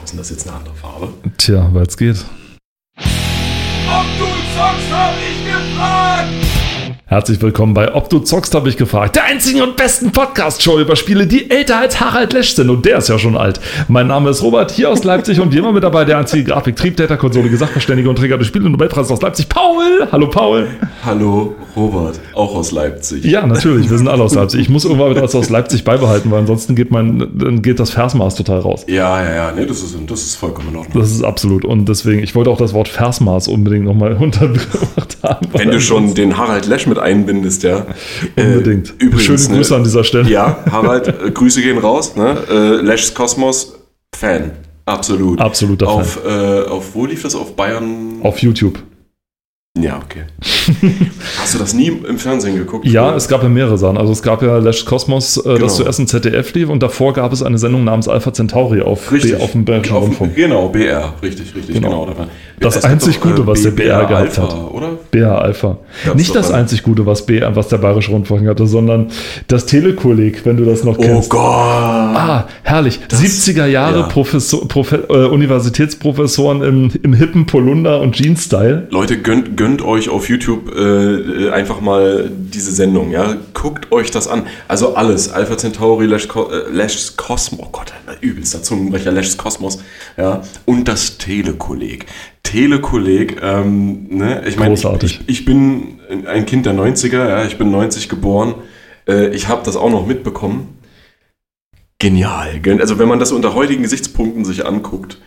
Warum ist denn das jetzt eine andere Farbe? Tja, weil es geht. Ob du zockst, hab ich gefragt! Herzlich willkommen bei Ob du zockst, habe ich gefragt. Der einzigen und besten Podcast-Show über Spiele, die älter als Harald Lesch sind. Und der ist ja schon alt. Mein Name ist Robert, hier aus Leipzig und wie immer mit dabei der einzige Grafik, Triebtäter, Konsole, Sachverständige und Träger des Spiele- und Nobelpreises aus Leipzig, Paul. Hallo, Paul. Hallo, Robert, auch aus Leipzig. Ja, natürlich, wir sind alle aus Leipzig. Ich muss irgendwann wieder aus Leipzig beibehalten, weil ansonsten geht, mein, dann geht das Versmaß total raus. Ja, ja, ja, nee, das ist, das ist vollkommen in Ordnung. Das ist absolut. Und deswegen, ich wollte auch das Wort Versmaß unbedingt nochmal untergebracht haben. Wenn du schon den Harald Lesch mit einbindest, ja. Unbedingt. Äh, übrigens, Schöne Grüße ne, an dieser Stelle. Ja, Harald, äh, Grüße gehen raus. Ne? Äh, Lesch's Kosmos, Fan. Absolut. Absoluter Fan. auf, Äh, auf, wo lief das? Auf Bayern? Auf YouTube. Ja, okay. Hast du das nie im Fernsehen geguckt? Ja, es gab ja mehrere Sachen. Also es gab ja Lash Cosmos, äh, Genau. das zuerst im ZDF lief und davor gab es eine Sendung namens Alpha Centauri auf, Richtig. B, auf dem Bayerischen Auf- Rundfunk. Genau, BR, richtig, richtig, Genau. genau. Das Es einzig Gute, was der BR gehabt Alpha, hat. oder? BR Alpha. Gab's Nicht das einzig Gute, was, BR, was der Bayerische Rundfunk hatte, sondern das Telekolleg, wenn du das noch Oh kennst. Gott. Ah, herrlich. 70er Jahre ja. Professor, Profe, äh, Universitätsprofessoren im, im hippen Polunder und Jeans-Style. Leute, gönnt, gönnt euch auf YouTube äh, äh, einfach mal diese Sendung, ja. Guckt euch das an. Also alles. Alpha Centauri, Lash, äh, Lash's Cosmos, oh Gott, übelster Zungenbrecher, Lash's Kosmos, ja. Und das Telekolleg. Telekolleg, ähm, ne, ich meine, ich, ich, ich bin ein Kind der 90er, ja, ich bin 90 geboren. Äh, ich habe das auch noch mitbekommen. Genial. Gen- Also wenn man das unter heutigen Gesichtspunkten sich anguckt,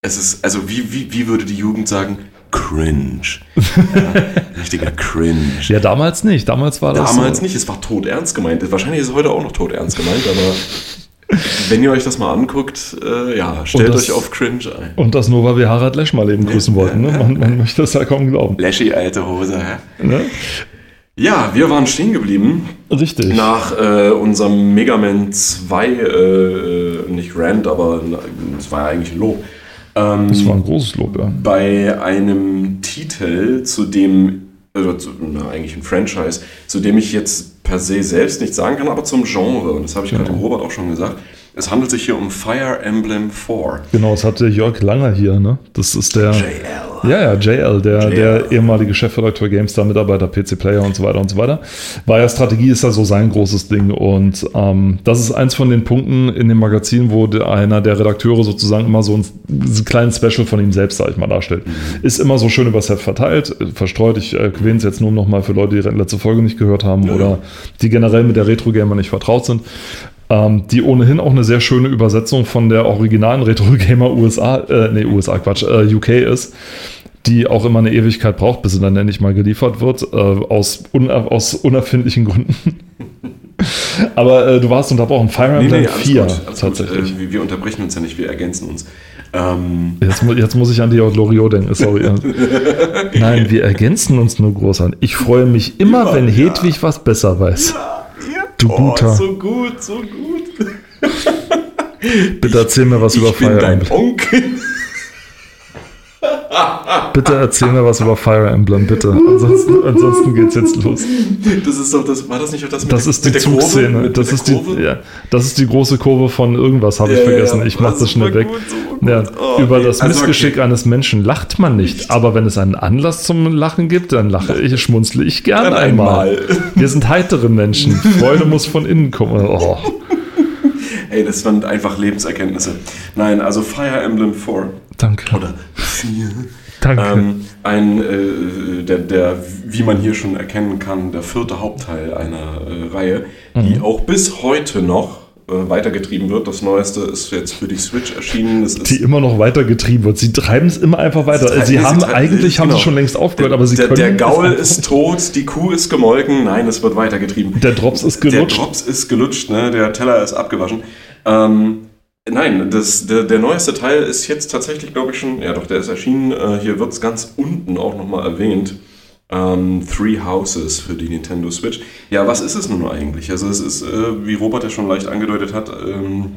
es ist, also wie, wie, wie würde die Jugend sagen? Cringe. Ja, richtiger Cringe. Ja, damals nicht. Damals war das. Damals so, nicht, es war tot ernst gemeint. Wahrscheinlich ist es heute auch noch tot ernst gemeint, aber wenn ihr euch das mal anguckt, äh, ja, stellt das- euch auf Cringe ein. Und das nur, weil wir Harald Lesch mal eben grüßen wollten. Ne? Man, man möchte das ja kaum glauben. Lashy, alte Hose, hä? Ne? Ja, wir waren stehen geblieben Richtig. nach äh, unserem Mega Man 2, äh, nicht Rant, aber es war ja eigentlich ein Lob. Ähm, Das war ein großes Lob, ja. bei einem Titel, zu dem, also zu, na, eigentlich ein Franchise, zu dem ich jetzt per se selbst nicht sagen kann, aber zum Genre, und das habe ich gerade dem Robert auch schon gesagt, es handelt sich hier um Fire Emblem 4. Genau, das hatte Jörg Langer hier, ne? Das ist der. JL. Ja, ja, JL, der, JL. der ehemalige Chefredakteur GameStar, Mitarbeiter, PC Player und so weiter und so weiter. War ja Strategie, ist ja so sein großes Ding. Und ähm, das ist eins von den Punkten in dem Magazin, wo der, einer der Redakteure sozusagen immer so ein, so kleinen Special von ihm selbst, sag ich mal, darstellt. Ist immer so schön übers Heft verteilt, äh, verstreut. Ich erwähne es jetzt nur noch mal für Leute, die die letzte Folge nicht gehört haben Ja, oder die generell mit der Retro-Gamer nicht vertraut sind. Ähm, die ohnehin auch eine sehr schöne Übersetzung von der originalen Retro-Gamer USA, äh, nee, USA, Quatsch, äh, UK ist, die auch immer eine Ewigkeit braucht, bis sie dann endlich mal geliefert wird, äh, aus, un aus unerfindlichen Gründen. Aber äh, du warst unterbrochen. Fire Emblem 4 alles tatsächlich. Gut. Äh, wir, unterbrechen uns ja nicht, wir ergänzen uns. Ähm, Jetzt, jetzt muss ich an die Loriot denken, sorry. Nein, wir ergänzen uns nur groß an. Ich freue mich immer, Immer, wenn ja. Hedwig was besser weiß. Du oh, guter. so gut, so gut. Bitte erzähl mir was über ich bin dein. Onkel. Bitte erzähl mir was über Fire Emblem, bitte. Ansonsten, ansonsten geht's jetzt los. Das ist doch das, war das nicht das mit Das ist die mit der Kurve? Zugszene. Mit, Das mit ist die, ja, das ist die große Kurve von irgendwas, habe ich Ja, vergessen. ja, ich mach das das schnell weg. gut, super gut. Ja, Oh, über okay. das Also, Missgeschick okay. eines Menschen lacht man nicht. Aber wenn es einen Anlass zum Lachen gibt, dann lache ich, schmunzle ich gern Dann einmal. einmal. Wir sind heitere Menschen. Freude muss von innen kommen. Oh. Ey, das waren einfach Lebenserkenntnisse. Nein, also Fire Emblem 4 Danke. oder 4. Danke. Ähm, ein, äh, der, der, wie man hier schon erkennen kann, der vierte Hauptteil einer äh, Reihe, die Mhm. auch bis heute noch äh, weitergetrieben wird. Das neueste ist jetzt für die Switch erschienen. Das ist die immer noch weitergetrieben wird. Sie treiben es immer einfach weiter. Sie treiben- Sie sie haben treiben- eigentlich haben genau. sie schon längst aufgehört, aber sie der, können der Gaul ist tot, die Kuh ist gemolken. Nein, es wird weitergetrieben. der Drops ist Der gelutscht. Drops ist gelutscht, ne? der Teller ist abgewaschen. Ähm, nein, das, der, der neueste Teil ist jetzt tatsächlich, glaube ich, schon, ja doch, der ist erschienen. Äh, hier wird es ganz unten auch nochmal erwähnt. Ähm, Three Houses für die Nintendo Switch. Ja, was ist es nun eigentlich? Also es ist, äh, wie Robert ja schon leicht angedeutet hat, ähm,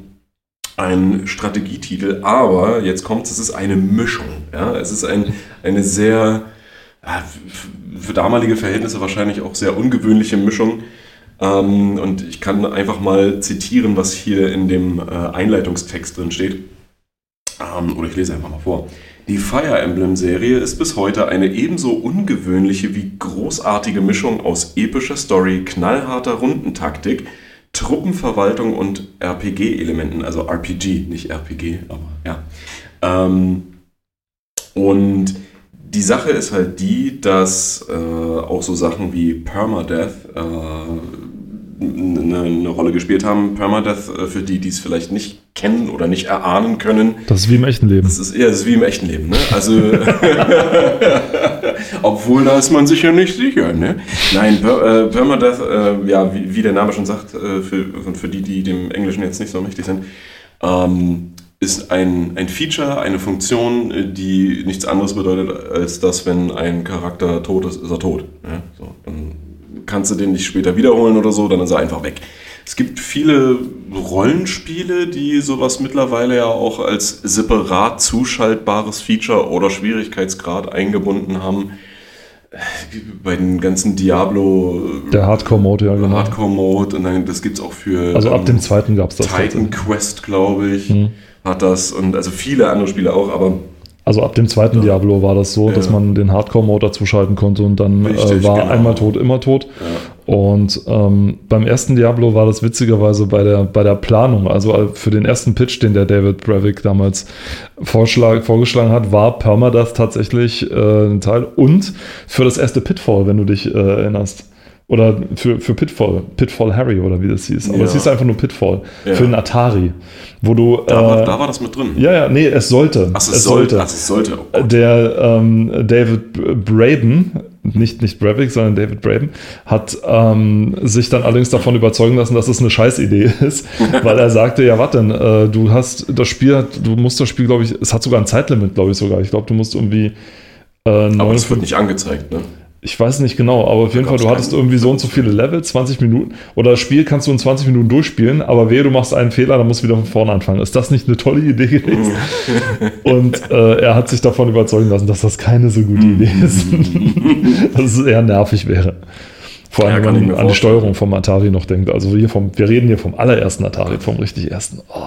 ein Strategietitel, aber jetzt kommt es ist eine Mischung. Ja? Es ist ein, eine sehr, f- für damalige Verhältnisse wahrscheinlich auch sehr ungewöhnliche Mischung. Ähm, und ich kann einfach mal zitieren, was hier in dem äh, Einleitungstext drin steht. Ähm, oder ich lese einfach mal vor. Die Fire Emblem-Serie ist bis heute eine ebenso ungewöhnliche wie großartige Mischung aus epischer Story, knallharter Rundentaktik, Truppenverwaltung und RPG-Elementen, also RPG, nicht RPG, aber ja. Ähm, und die Sache ist halt die, dass äh, auch so Sachen wie Permadeath äh, eine, eine Rolle gespielt haben. Permadeath, äh, für die, die es vielleicht nicht kennen oder nicht erahnen können. Das ist wie im echten Leben. Das ist, ja, das ist wie im echten Leben. Ne? Also, obwohl da ist man sich ja nicht sicher. Ne? Nein, per, äh, Permadeath, äh, ja, wie, wie, der Name schon sagt, äh, für, für die, die dem Englischen jetzt nicht so mächtig sind, ähm, ist ein, ein Feature, eine Funktion, die nichts anderes bedeutet, als dass, wenn ein Charakter tot ist, ist er tot. Ja? So, dann kannst du den nicht später wiederholen oder so, dann ist er einfach weg. Es gibt viele Rollenspiele, die sowas mittlerweile ja auch als separat zuschaltbares Feature oder Schwierigkeitsgrad eingebunden haben. Bei den ganzen Diablo. Der Hardcore-Mode, ja, genau. Hardcore-Mode und dann, das gibt es auch für. Also ab ähm, dem zweiten gab es das. Titan Quest, glaube ich, mhm. Hat das und also viele andere Spiele auch, aber also ab dem zweiten ja. Diablo war das so, ja. dass man den Hardcore-Mode dazuschalten konnte und dann Richtig, äh, war genau. einmal tot, immer tot. Ja. Und ähm, beim ersten Diablo war das witzigerweise bei der, bei der Planung, also äh, für den ersten Pitch, den der David Brevik damals vorgeschlagen hat, war Permadeath tatsächlich äh, ein Teil. Und für das erste Pitfall, wenn du dich äh, erinnerst. Oder für, für Pitfall, Pitfall Harry oder wie das hieß. Aber ja. es hieß einfach nur Pitfall. Ja. Für einen Atari. Wo du, da, war, äh, da war das mit drin. Ja, ja, nee, es sollte. Ach, es, es sollte. Ach, es sollte. Oh Der ähm, David Braben, nicht, nicht Brevik, sondern David Braben, hat ähm, sich dann allerdings davon überzeugen lassen, dass es eine Scheißidee ist, weil er sagte, ja, warte denn, äh, du hast das Spiel, du musst das Spiel, glaube ich, es hat sogar ein Zeitlimit, glaube ich sogar. Ich glaube, du musst irgendwie äh, Aber es wird nicht angezeigt, ne? Ich weiß nicht genau, aber auf jeden Fall, du hattest irgendwie so und so viele Level, 20 Minuten. Oder das Spiel kannst du in 20 Minuten durchspielen, aber wehe, du machst einen Fehler, dann musst du wieder von vorne anfangen. Ist das nicht eine tolle Idee gewesen? und äh, er hat sich davon überzeugen lassen, dass das keine so gute Idee ist. dass es eher nervig wäre. Vor allem, ja, wenn man an die Steuerung vom Atari noch denkt. Also hier vom, wir reden hier vom allerersten Atari, vom richtig ersten. Oh,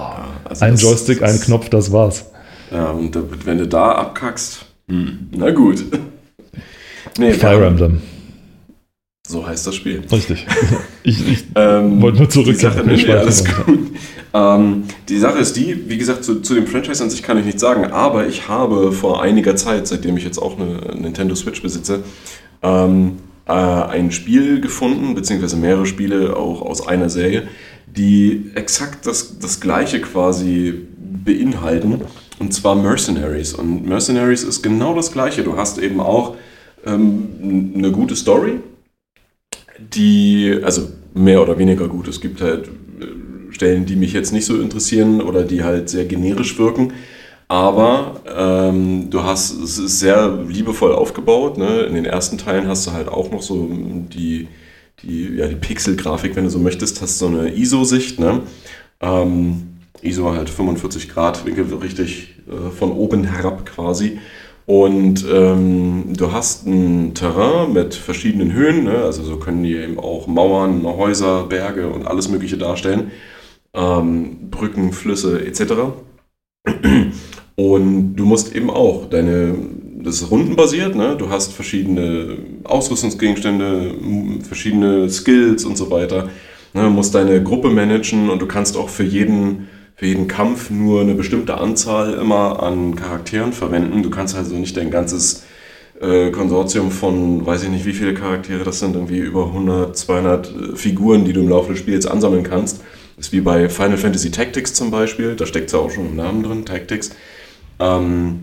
also ein Joystick, ein Knopf, das war's. Ja, und wenn du da abkackst, hm, na gut. Nee, Fire Emblem. So heißt das Spiel. Richtig. Ich, ich ähm, wollte nur zurück. Die Sache, nee, nee, alles gut. Ähm, die Sache ist die, wie gesagt, zu, zu, dem Franchise an sich kann ich nichts sagen, aber ich habe vor einiger Zeit, seitdem ich jetzt auch eine Nintendo Switch besitze, ähm, äh, ein Spiel gefunden, beziehungsweise mehrere Spiele auch aus einer Serie, die exakt das, das gleiche quasi beinhalten, und zwar Mercenaries. Und Mercenaries ist genau das gleiche. Du hast eben auch ähm, eine gute Story, die, also mehr oder weniger gut. Es gibt halt äh, Stellen, die mich jetzt nicht so interessieren oder die halt sehr generisch wirken. Aber ähm, du hast es ist sehr liebevoll aufgebaut. Ne? In den ersten Teilen hast du halt auch noch so die, die, ja, die Pixel-Grafik, wenn du so möchtest, hast so eine ISO-Sicht. Ne? Ähm, ISO halt 45 Grad Winkel, richtig äh, von oben herab quasi. Und ähm, du hast ein Terrain mit verschiedenen Höhen, ne? also so können die eben auch Mauern, Häuser, Berge und alles Mögliche darstellen, ähm, Brücken, Flüsse etc. Und du musst eben auch deine, das ist rundenbasiert, ne? du hast verschiedene Ausrüstungsgegenstände, verschiedene Skills und so weiter, ne? musst deine Gruppe managen und du kannst auch für jeden für jeden Kampf nur eine bestimmte Anzahl immer an Charakteren verwenden. Du kannst also nicht dein ganzes äh, Konsortium von, weiß ich nicht, wie viele Charaktere das sind, irgendwie über 100, 200 äh, Figuren, die du im Laufe des Spiels ansammeln kannst. Das ist wie bei Final Fantasy Tactics zum Beispiel, da steckt es ja auch schon im Namen drin, Tactics. Ähm,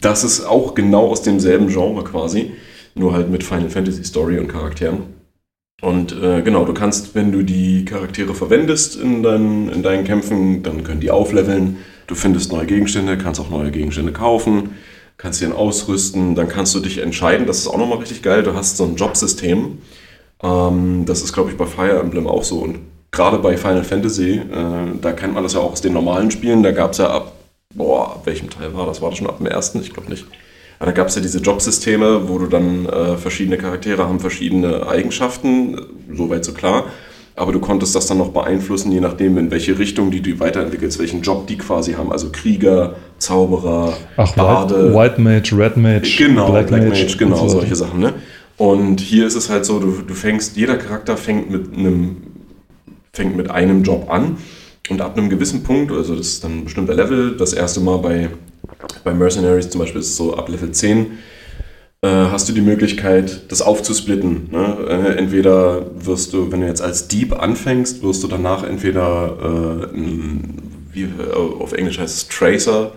das ist auch genau aus demselben Genre quasi, nur halt mit Final Fantasy Story und Charakteren. Und äh, genau, du kannst, wenn du die Charaktere verwendest in deinen, in deinen Kämpfen, dann können die aufleveln. Du findest neue Gegenstände, kannst auch neue Gegenstände kaufen, kannst sie ausrüsten. Dann kannst du dich entscheiden, das ist auch nochmal richtig geil, du hast so ein Jobsystem. Ähm, das ist, glaube ich, bei Fire Emblem auch so. Und gerade bei Final Fantasy, äh, da kennt man das ja auch aus den normalen Spielen. Da gab es ja ab, boah, ab welchem Teil war das? War das schon ab dem ersten? Ich glaube nicht. Da gab es ja diese Jobsysteme, wo du dann äh, verschiedene Charaktere haben verschiedene Eigenschaften, soweit so klar. aber du konntest das dann noch beeinflussen, je nachdem, in welche Richtung die du weiterentwickelst, welchen Job die quasi haben. Also Krieger, Zauberer, Ach, Bade. White, White Mage, Red Mage, Genau, Black, Mage, genau, und so solche Sachen. Ne? Und hier ist es halt so, du, du fängst, jeder Charakter fängt mit einem, fängt mit einem Job an und ab einem gewissen Punkt, also das ist dann ein bestimmter Level, das erste Mal bei, bei Mercenaries zum Beispiel ist es so ab Level 10, äh, hast du die Möglichkeit, das aufzusplitten. Ne? Äh, entweder wirst du, wenn du jetzt als Dieb anfängst, wirst du danach entweder, äh, ein, wie äh, auf Englisch heißt es Tracer,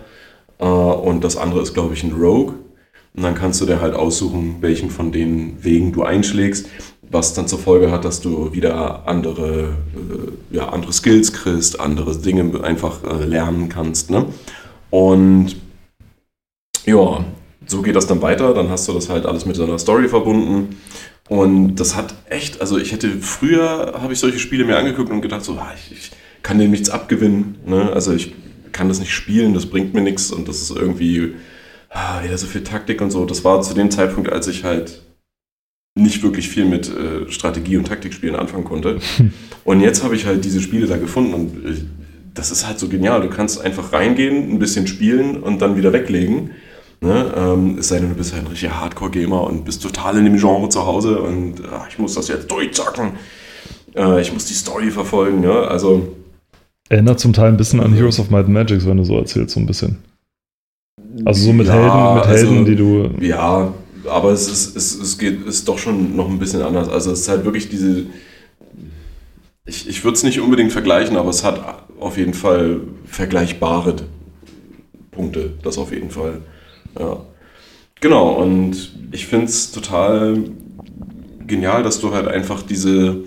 äh, und das andere ist, glaube ich, ein Rogue. Und dann kannst du dir halt aussuchen, welchen von den Wegen du einschlägst, was dann zur Folge hat, dass du wieder andere, äh, ja, andere Skills kriegst, andere Dinge einfach äh, lernen kannst. Ne? Und ja, so geht das dann weiter. Dann hast du das halt alles mit so einer Story verbunden. Und das hat echt, also ich hätte früher, habe ich solche Spiele mir angeguckt und gedacht, so, ah, ich, ich kann dem nichts abgewinnen. Ne? Also ich kann das nicht spielen, das bringt mir nichts und das ist irgendwie ah, wieder so viel Taktik und so. Das war zu dem Zeitpunkt, als ich halt nicht wirklich viel mit äh, Strategie- und Taktikspielen anfangen konnte. Und jetzt habe ich halt diese Spiele da gefunden und äh, das ist halt so genial. Du kannst einfach reingehen, ein bisschen spielen und dann wieder weglegen. Ne? Ähm, es sei denn, du bist halt ein richtiger Hardcore-Gamer und bist total in dem Genre zu Hause und ach, ich muss das jetzt durchzocken. Äh, ich muss die Story verfolgen. Ne? Also Erinnert zum Teil ein bisschen an Heroes of Might and Magic, wenn du so erzählst, so ein bisschen. Also so mit Ja, Helden, mit Helden, also- die du. Ja, aber es ist, es, es geht, ist doch schon noch ein bisschen anders. Also es ist halt wirklich diese. Ich, ich würde es nicht unbedingt vergleichen, aber es hat auf jeden Fall vergleichbare Punkte. Das auf jeden Fall. Ja. Genau, und ich finde es total genial, dass du halt einfach diese,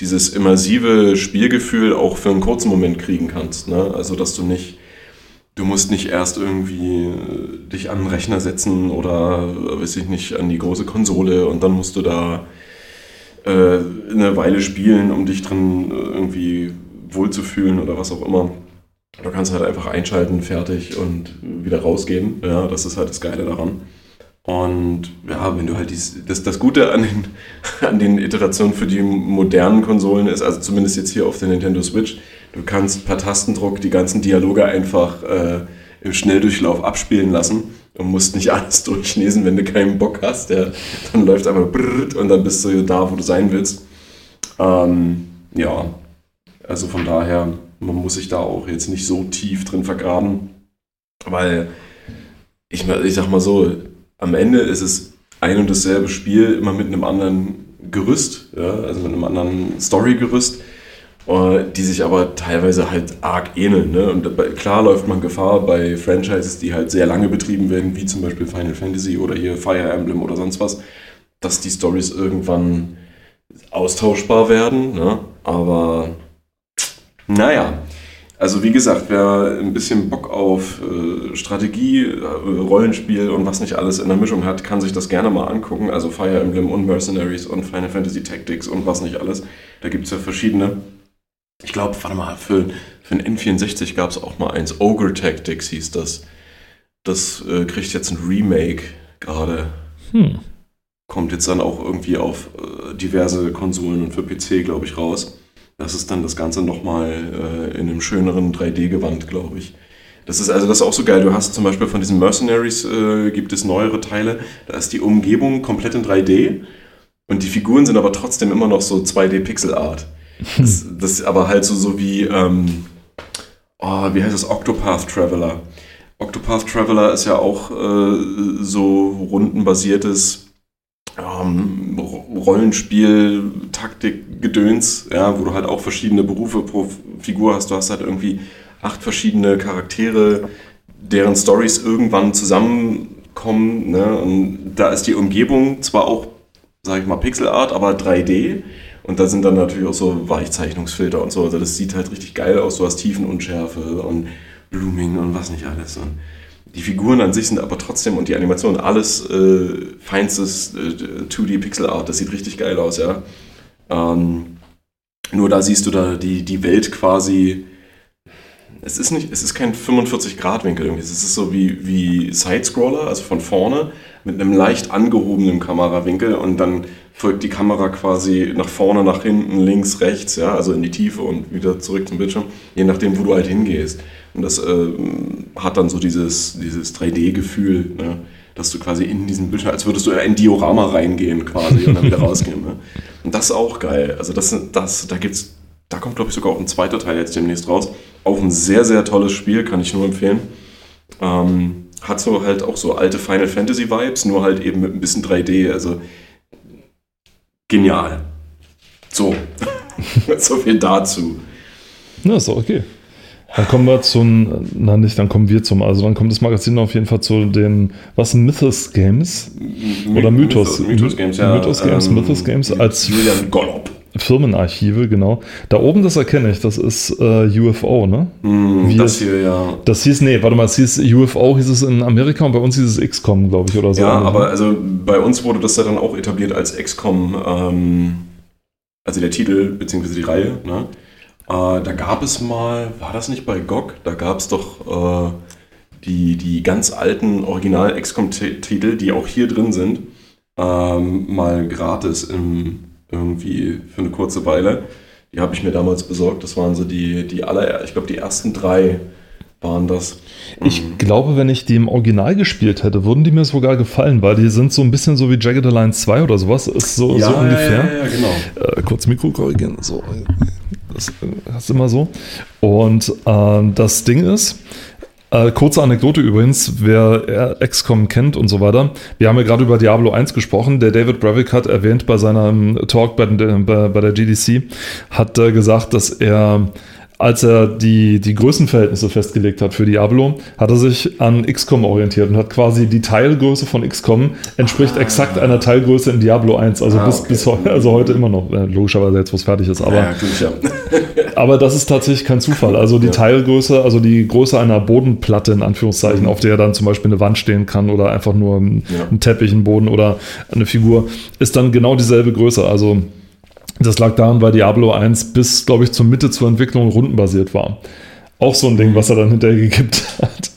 dieses immersive Spielgefühl auch für einen kurzen Moment kriegen kannst. Ne? Also, dass du nicht Du musst nicht erst irgendwie äh, dich an den Rechner setzen oder, äh, weiß ich nicht, an die große Konsole und dann musst du da äh, eine Weile spielen, um dich drin äh, irgendwie wohlzufühlen oder was auch immer. Du kannst halt einfach einschalten, fertig und wieder rausgehen. Ja, das ist halt das Geile daran. Und ja, wenn du halt dies, das, das Gute an den, an den Iterationen für die modernen Konsolen ist, also zumindest jetzt hier auf der Nintendo Switch, du kannst per Tastendruck die ganzen Dialoge einfach äh, im Schnelldurchlauf abspielen lassen und musst nicht alles durchlesen, wenn du keinen Bock hast. Ja, dann läuft einfach brrrt und dann bist du da, wo du sein willst. Ähm, ja, also von daher, man muss sich da auch jetzt nicht so tief drin vergraben, weil ich, ich sag mal so, am Ende ist es ein und dasselbe Spiel, immer mit einem anderen Gerüst, ja, also mit einem anderen Story-Gerüst, äh, die sich aber teilweise halt arg ähneln. Ne? Und klar läuft man Gefahr bei Franchises, die halt sehr lange betrieben werden, wie zum Beispiel Final Fantasy oder hier Fire Emblem oder sonst was, dass die Stories irgendwann austauschbar werden. Ne? Aber naja, also wie gesagt, wer ein bisschen Bock auf äh, Strategie, äh, Rollenspiel und was nicht alles in der Mischung hat, kann sich das gerne mal angucken. Also Fire Emblem und Mercenaries und Final Fantasy Tactics und was nicht alles. Da gibt es ja verschiedene. Ich glaube, warte mal, für, für den N64 gab es auch mal eins. Ogre Tactics hieß das. Das äh, kriegt jetzt ein Remake gerade. Hm. Kommt jetzt dann auch irgendwie auf äh, diverse Konsolen und für PC, glaube ich, raus. Das ist dann das Ganze nochmal äh, in einem schöneren 3D-Gewand, glaube ich. Das ist also das ist auch so geil. Du hast zum Beispiel von diesen Mercenaries äh, gibt es neuere Teile. Da ist die Umgebung komplett in 3D und die Figuren sind aber trotzdem immer noch so 2D-Pixel-Art. Das, das ist aber halt so, so wie, ähm, oh, wie heißt das? Octopath Traveler. Octopath Traveler ist ja auch äh, so rundenbasiertes ähm, Ro- Rollenspiel, Taktik, Gedöns, ja, wo du halt auch verschiedene Berufe pro Figur hast. Du hast halt irgendwie acht verschiedene Charaktere, deren Stories irgendwann zusammenkommen. Ne? Und da ist die Umgebung zwar auch, sag ich mal, Pixelart, aber 3D. Und da sind dann natürlich auch so Weichzeichnungsfilter und so. Also das sieht halt richtig geil aus. Du hast Tiefenunschärfe und Blooming und was nicht alles. Und die Figuren an sich sind aber trotzdem und die Animation alles äh, feinstes äh, 2D Pixel Art. Das sieht richtig geil aus, ja. Ähm, nur da siehst du da die, die Welt quasi, es ist nicht, es ist kein 45-Grad-Winkel irgendwie. Es ist so wie, wie Sidescroller, also von vorne, mit einem leicht angehobenen Kamerawinkel und dann folgt die Kamera quasi nach vorne, nach hinten, links, rechts, ja, also in die Tiefe und wieder zurück zum Bildschirm, je nachdem, wo du halt hingehst. Und das äh, hat dann so dieses, dieses 3D-Gefühl, ne? dass du quasi in diesen Bildschirm, als würdest du in ein Diorama reingehen quasi und dann wieder rausgehen. Ne? Und das ist auch geil. Also das, das da gibt's, da kommt glaube ich sogar auch ein zweiter Teil jetzt demnächst raus. Auch ein sehr, sehr tolles Spiel, kann ich nur empfehlen. Ähm, hat so halt auch so alte Final Fantasy Vibes, nur halt eben mit ein bisschen 3D. Also genial. So. so viel dazu. Na, ist doch okay. Dann kommen wir zum, na nicht, dann kommen wir zum, also dann kommt das Magazin auf jeden Fall zu den, was, Mythos Games? Oder Mythos. Mythos Games, ja. Mythos Games, ähm, Mythos Games als Julian Gollop. Firmenarchive, genau. Da oben, das erkenne ich, das ist äh, UFO, ne? Hm, Wie das hier, ja. Das hieß, nee, warte mal, es hieß UFO, hieß es in Amerika und bei uns hieß es XCOM, glaube ich, oder so. Ja, aber also bei uns wurde das ja dann auch etabliert als XCOM, ähm, also der Titel beziehungsweise die Reihe. Ne? Äh, da gab es mal, war das nicht bei GOG? Da gab es doch äh, die, die ganz alten Original XCOM-Titel, die auch hier drin sind, ähm, mal gratis im, irgendwie für eine kurze Weile. Die habe ich mir damals besorgt. Das waren so die, die aller, ich glaube, die ersten drei waren das. Ich glaube, wenn ich die im Original gespielt hätte, würden die mir sogar gefallen, weil die sind so ein bisschen so wie Jagged Alliance 2 oder sowas. Ist so, so ungefähr. Ja, ja, genau. Äh, kurz Mikro korrigieren. So, das äh, ist immer so. Und äh, das Ding ist, äh, kurze Anekdote übrigens, wer XCOM kennt und so weiter. Wir haben ja gerade über Diablo 1 gesprochen. Der David Brevik hat erwähnt bei seinem Talk bei, der- bei, bei der GDC, hat äh, gesagt, dass er als er die, die Größenverhältnisse festgelegt hat für Diablo, hat er sich an XCOM orientiert und hat quasi die Teilgröße von XCOM entspricht exakt einer Teilgröße in Diablo 1, also Ah, bis, okay. bis heute, also heute immer noch, äh, logischerweise jetzt, wo es fertig ist, aber ja, aber das ist tatsächlich kein Zufall. Also die Ja. Teilgröße, also die Größe einer Bodenplatte in Anführungszeichen, auf der dann zum Beispiel eine Wand stehen kann oder einfach nur ein, Ja. ein Teppich, ein Boden oder eine Figur, ist dann genau dieselbe Größe. Also das lag daran, weil Diablo 1 bis, glaube ich, zur Mitte zur Entwicklung rundenbasiert war. Auch so ein Ding, was er dann hinterher gekippt hat.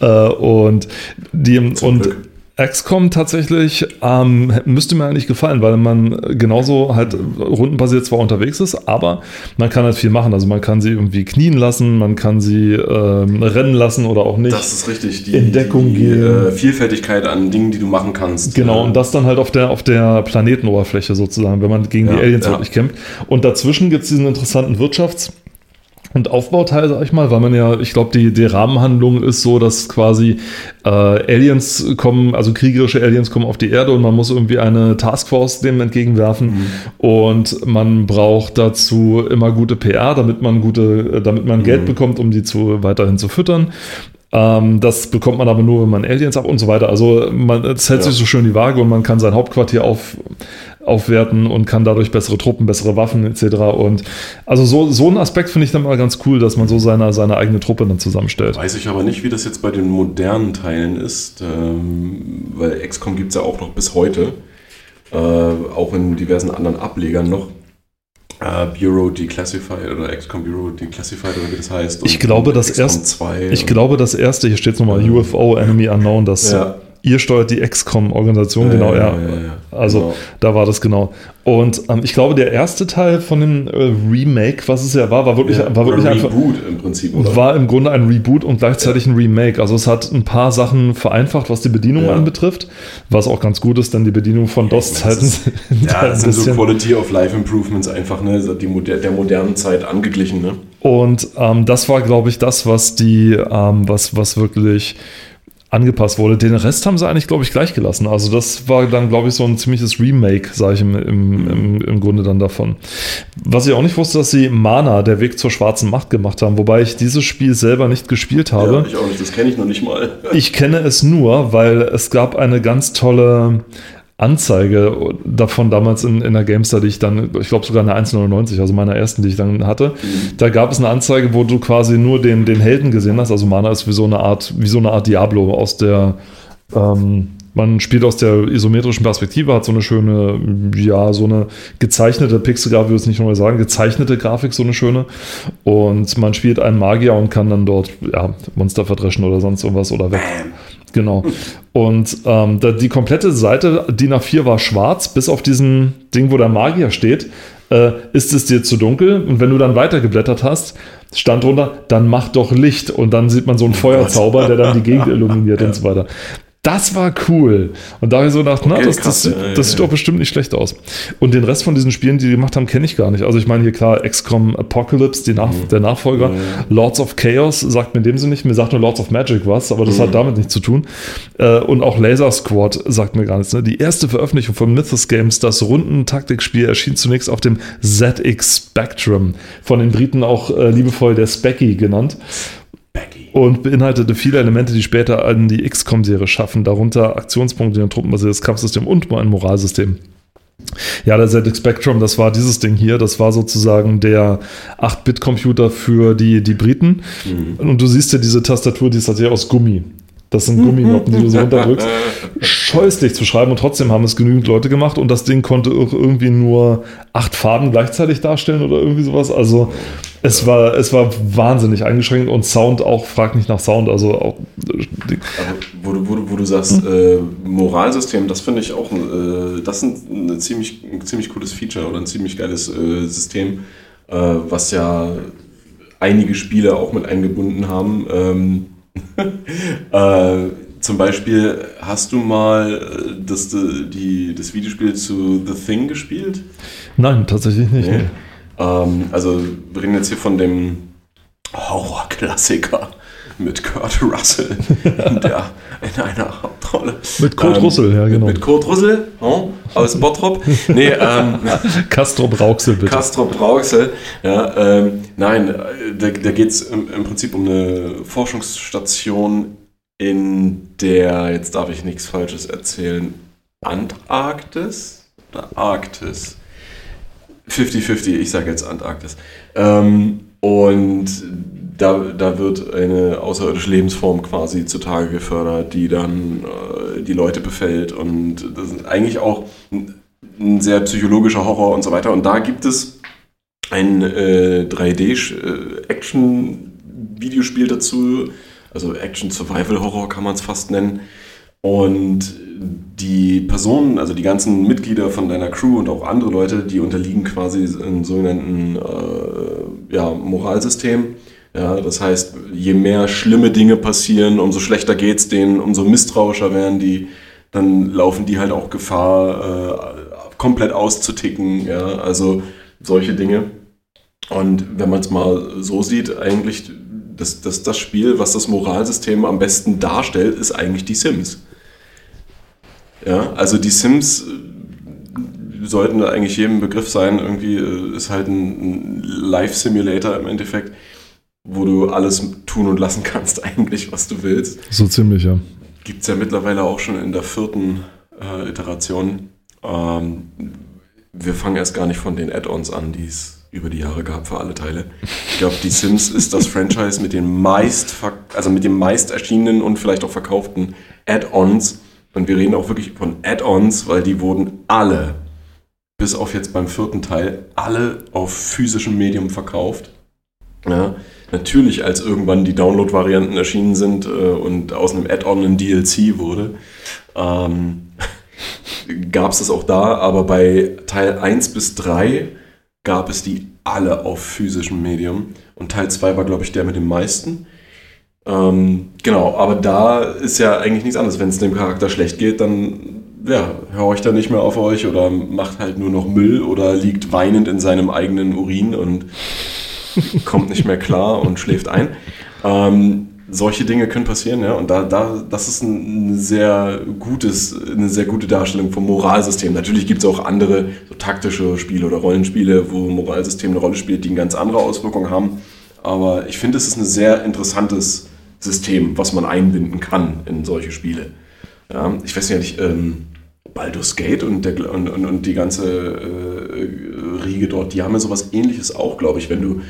Äh, und die, Zum und Glück. XCOM tatsächlich ähm, müsste mir eigentlich gefallen, weil man genauso halt rundenbasiert zwar unterwegs ist, aber man kann halt viel machen. Also man kann sie irgendwie knien lassen, man kann sie ähm, rennen lassen oder auch nicht. Das ist richtig. Die, In Deckung die, gehen. Äh, Vielfältigkeit an Dingen, die du machen kannst. Genau, und das dann halt auf der, auf der Planetenoberfläche sozusagen, wenn man gegen die Ja, Aliens ja. wirklich kämpft. Und dazwischen gibt es diesen interessanten Wirtschafts- und Aufbauteil, sag ich mal, weil man ja, ich glaube, die, die Rahmenhandlung ist so, dass quasi äh, Aliens kommen, also kriegerische Aliens kommen auf die Erde und man muss irgendwie eine Taskforce dem entgegenwerfen. Mhm. Und man braucht dazu immer gute PR, damit man gute, damit man Geld Mhm. bekommt, um die zu weiterhin zu füttern. Ähm, das bekommt man aber nur, wenn man Aliens ab und so weiter. Also man es hält Ja. sich so schön die Waage und man kann sein Hauptquartier auf, aufwerten und kann dadurch bessere Truppen, bessere Waffen etc. Und also so, so ein Aspekt finde ich dann mal ganz cool, dass man so seine, seine eigene Truppe dann zusammenstellt. Weiß ich aber nicht, wie das jetzt bei den modernen Teilen ist, ähm, weil XCOM gibt es ja auch noch bis heute, äh, auch in diversen anderen Ablegern noch. Äh, Bureau Declassified oder XCOM Bureau Declassified oder wie das heißt. Ich glaube, das XCOM erst- 2 Ich und- glaube, das erste, hier steht nochmal Ja. UFO Enemy Unknown, das Ja. Ihr steuert die XCOM-Organisation, genau, ja. Also genau. da war das genau. Und ähm, ich glaube, der erste Teil von dem äh, Remake, was es ja war, war wirklich, ja, war wirklich oder einfach. Reboot im Prinzip, oder? War im Grunde ein Reboot und gleichzeitig ein Remake. Also es hat ein paar Sachen vereinfacht, was die Bedienung Ja. anbetrifft, was auch ganz gut ist, denn die Bedienung von DOS-Zeiten ja, ein das sind so Quality of Life Improvements einfach, ne? Die, der modernen Zeit angeglichen, ne? Und ähm, das war, glaube ich, das, was die, ähm, was, was wirklich angepasst wurde. Den Rest haben sie eigentlich, glaube ich, gleich gelassen. Also das war dann, glaube ich, so ein ziemliches Remake, sage ich im, im, im, im Grunde dann davon. Was ich auch nicht wusste, dass sie Mana, der Weg zur schwarzen Macht gemacht haben, wobei ich dieses Spiel selber nicht gespielt habe. Ja, ich auch nicht, das kenne ich noch nicht mal. Ich kenne es nur, weil es gab eine ganz tolle Anzeige davon damals in, in der GameStar, die ich dann, ich glaube sogar eine 1,99, also meiner ersten, die ich dann hatte. Da gab es eine Anzeige, wo du quasi nur den, den Helden gesehen hast. Also Mana ist wie so eine Art, wie so eine Art Diablo aus der, ähm, Man spielt aus der isometrischen Perspektive, hat so eine schöne, ja, so eine gezeichnete Pixelgrafik, würde ich nicht nochmal sagen, gezeichnete Grafik, so eine schöne. Und man spielt einen Magier und kann dann dort ja, Monster verdreschen oder sonst irgendwas oder weg. Genau. Und ähm, die komplette Seite DIN A4 war schwarz, bis auf diesen Ding, wo der Magier steht, äh, ist es dir zu dunkel. Und wenn du dann weitergeblättert hast, stand drunter, dann mach doch Licht. Und dann sieht man so einen oh Feuerzauber, der dann die Gegend illuminiert ja. und so weiter. Das war cool. Und da habe ich so gedacht, okay, na, das, das, das, das sieht doch bestimmt nicht schlecht aus. Und den Rest von diesen Spielen, die die gemacht haben, kenne ich gar nicht. Also ich meine hier klar XCOM Apocalypse, Nach mhm. der Nachfolger. Mhm. Lords of Chaos sagt mir in dem Sinne nicht. Mir sagt nur Lords of Magic was, aber das mhm. hat damit nichts zu tun. Äh, und auch Laser Squad sagt mir gar nichts. Ne? Die erste Veröffentlichung von Mythos Games, das Rundentaktikspiel, erschien zunächst auf dem ZX Spectrum. Von den Briten auch äh, liebevoll der Specky genannt und beinhaltete viele Elemente, die später an die XCOM-Serie schaffen, darunter Aktionspunkte, ein truppenbasiertes Kampfsystem und ein Moralsystem. Ja, der ZX Spectrum, das war dieses Ding hier, das war sozusagen der 8-Bit-Computer für die, die Briten. Mhm. Und du siehst ja diese Tastatur, die ist tatsächlich aus Gummi. Das sind Gumminoppen, die du so runterdrückst. Scheußlich zu schreiben und trotzdem haben es genügend Leute gemacht und das Ding konnte irgendwie nur acht Farben gleichzeitig darstellen oder irgendwie sowas. Also es war, es war wahnsinnig eingeschränkt und Sound auch, frag nicht nach Sound, also auch. Also, wo, du, wo, du, wo du sagst, hm? äh, Moralsystem, das finde ich auch, äh, das ist ein, ein, ziemlich, ein ziemlich cooles Feature oder ein ziemlich geiles äh, System, äh, was ja einige Spiele auch mit eingebunden haben. Ähm, äh, zum Beispiel, hast du mal äh, das, die, das Videospiel zu The Thing gespielt? Nein, tatsächlich nicht. Nee. Ähm, also wir reden jetzt hier von dem Horrorklassiker mit Kurt Russell der, in einer Hauptrolle. Mit Kurt ähm, Russell, ja genau. Mit Kurt Russell oh, aus Bottrop. Nee, ähm, Castro Brauxel, bitte. Castro Brauxel, ja. Ähm, nein, da, da geht es im, im Prinzip um eine Forschungsstation in der, jetzt darf ich nichts Falsches erzählen, Antarktis oder Arktis? 50-50, ich sage jetzt Antarktis. Ähm, und da, da wird eine außerirdische Lebensform quasi zutage gefördert, die dann äh, die Leute befällt. Und das ist eigentlich auch ein, ein, sehr psychologischer Horror und so weiter. Und da gibt es ein äh, 3D-Action-Videospiel dazu. Also Action-Survival-Horror kann man es fast nennen. Und die Personen, also die ganzen Mitglieder von deiner Crew und auch andere Leute, die unterliegen quasi einem sogenannten äh, ja, Moralsystem. Ja, das heißt, je mehr schlimme Dinge passieren, umso schlechter geht es denen, umso misstrauischer werden die, dann laufen die halt auch Gefahr, äh, komplett auszuticken. Ja, also solche Dinge. Und wenn man es mal so sieht, eigentlich das, das, das Spiel, was das Moralsystem am besten darstellt, ist eigentlich die Sims. Ja, also die Sims äh, sollten eigentlich jedem Begriff sein. Irgendwie äh, ist halt ein Live-Simulator im Endeffekt, wo du alles tun und lassen kannst, eigentlich, was du willst. So ziemlich, ja. Gibt es ja mittlerweile auch schon in der vierten äh, Iteration. Ähm, wir fangen erst gar nicht von den Add-ons an, die es über die Jahre gab für alle Teile. Ich glaube, die Sims ist das Franchise mit den meist, also mit dem meist erschienenen und vielleicht auch verkauften Add-ons und wir reden auch wirklich von Add-ons, weil die wurden alle, bis auf jetzt beim vierten Teil, alle auf physischem Medium verkauft. Ja, natürlich, als irgendwann die Download-Varianten erschienen sind äh, und aus einem Add-on ein DLC wurde, ähm, gab es das auch da, aber bei Teil 1 bis 3 gab es die alle auf physischem Medium. Und Teil 2 war, glaube ich, der mit den meisten. Ähm, genau, aber da ist ja eigentlich nichts anderes. Wenn es dem Charakter schlecht geht, dann ja, horcht er nicht mehr auf euch oder macht halt nur noch Müll oder liegt weinend in seinem eigenen Urin und kommt nicht mehr klar und schläft ein. Ähm, solche Dinge können passieren, ja, und da, da, das ist ein sehr gutes, eine sehr gute Darstellung vom Moralsystem. Natürlich gibt es auch andere so taktische Spiele oder Rollenspiele, wo Moralsystem eine Rolle spielt, die eine ganz andere Auswirkung haben. Aber ich finde, es ist ein sehr interessantes System, was man einbinden kann in solche Spiele. Ja, ich weiß nicht, ähm, Baldur's Gate und, der, und, und, und die ganze äh, Riege dort, die haben ja sowas ähnliches auch, glaube ich, wenn du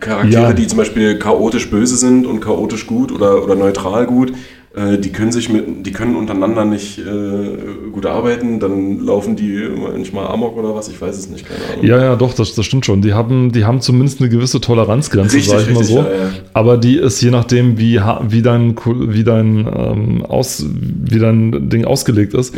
Charaktere, ja. die zum Beispiel chaotisch böse sind und chaotisch gut oder, oder neutral gut äh, die können sich mit, die können untereinander nicht äh, gut arbeiten, dann laufen die manchmal Amok oder was, ich weiß es nicht, keine Ahnung. Ja, ja, doch, das, das stimmt schon. Die haben, die haben zumindest eine gewisse Toleranzgrenze, Richtig, sag ich mal richtig, so. ja, ja. Aber die ist je nachdem, wie, wie dein, wie dein, ähm, aus, wie dein Ding ausgelegt ist,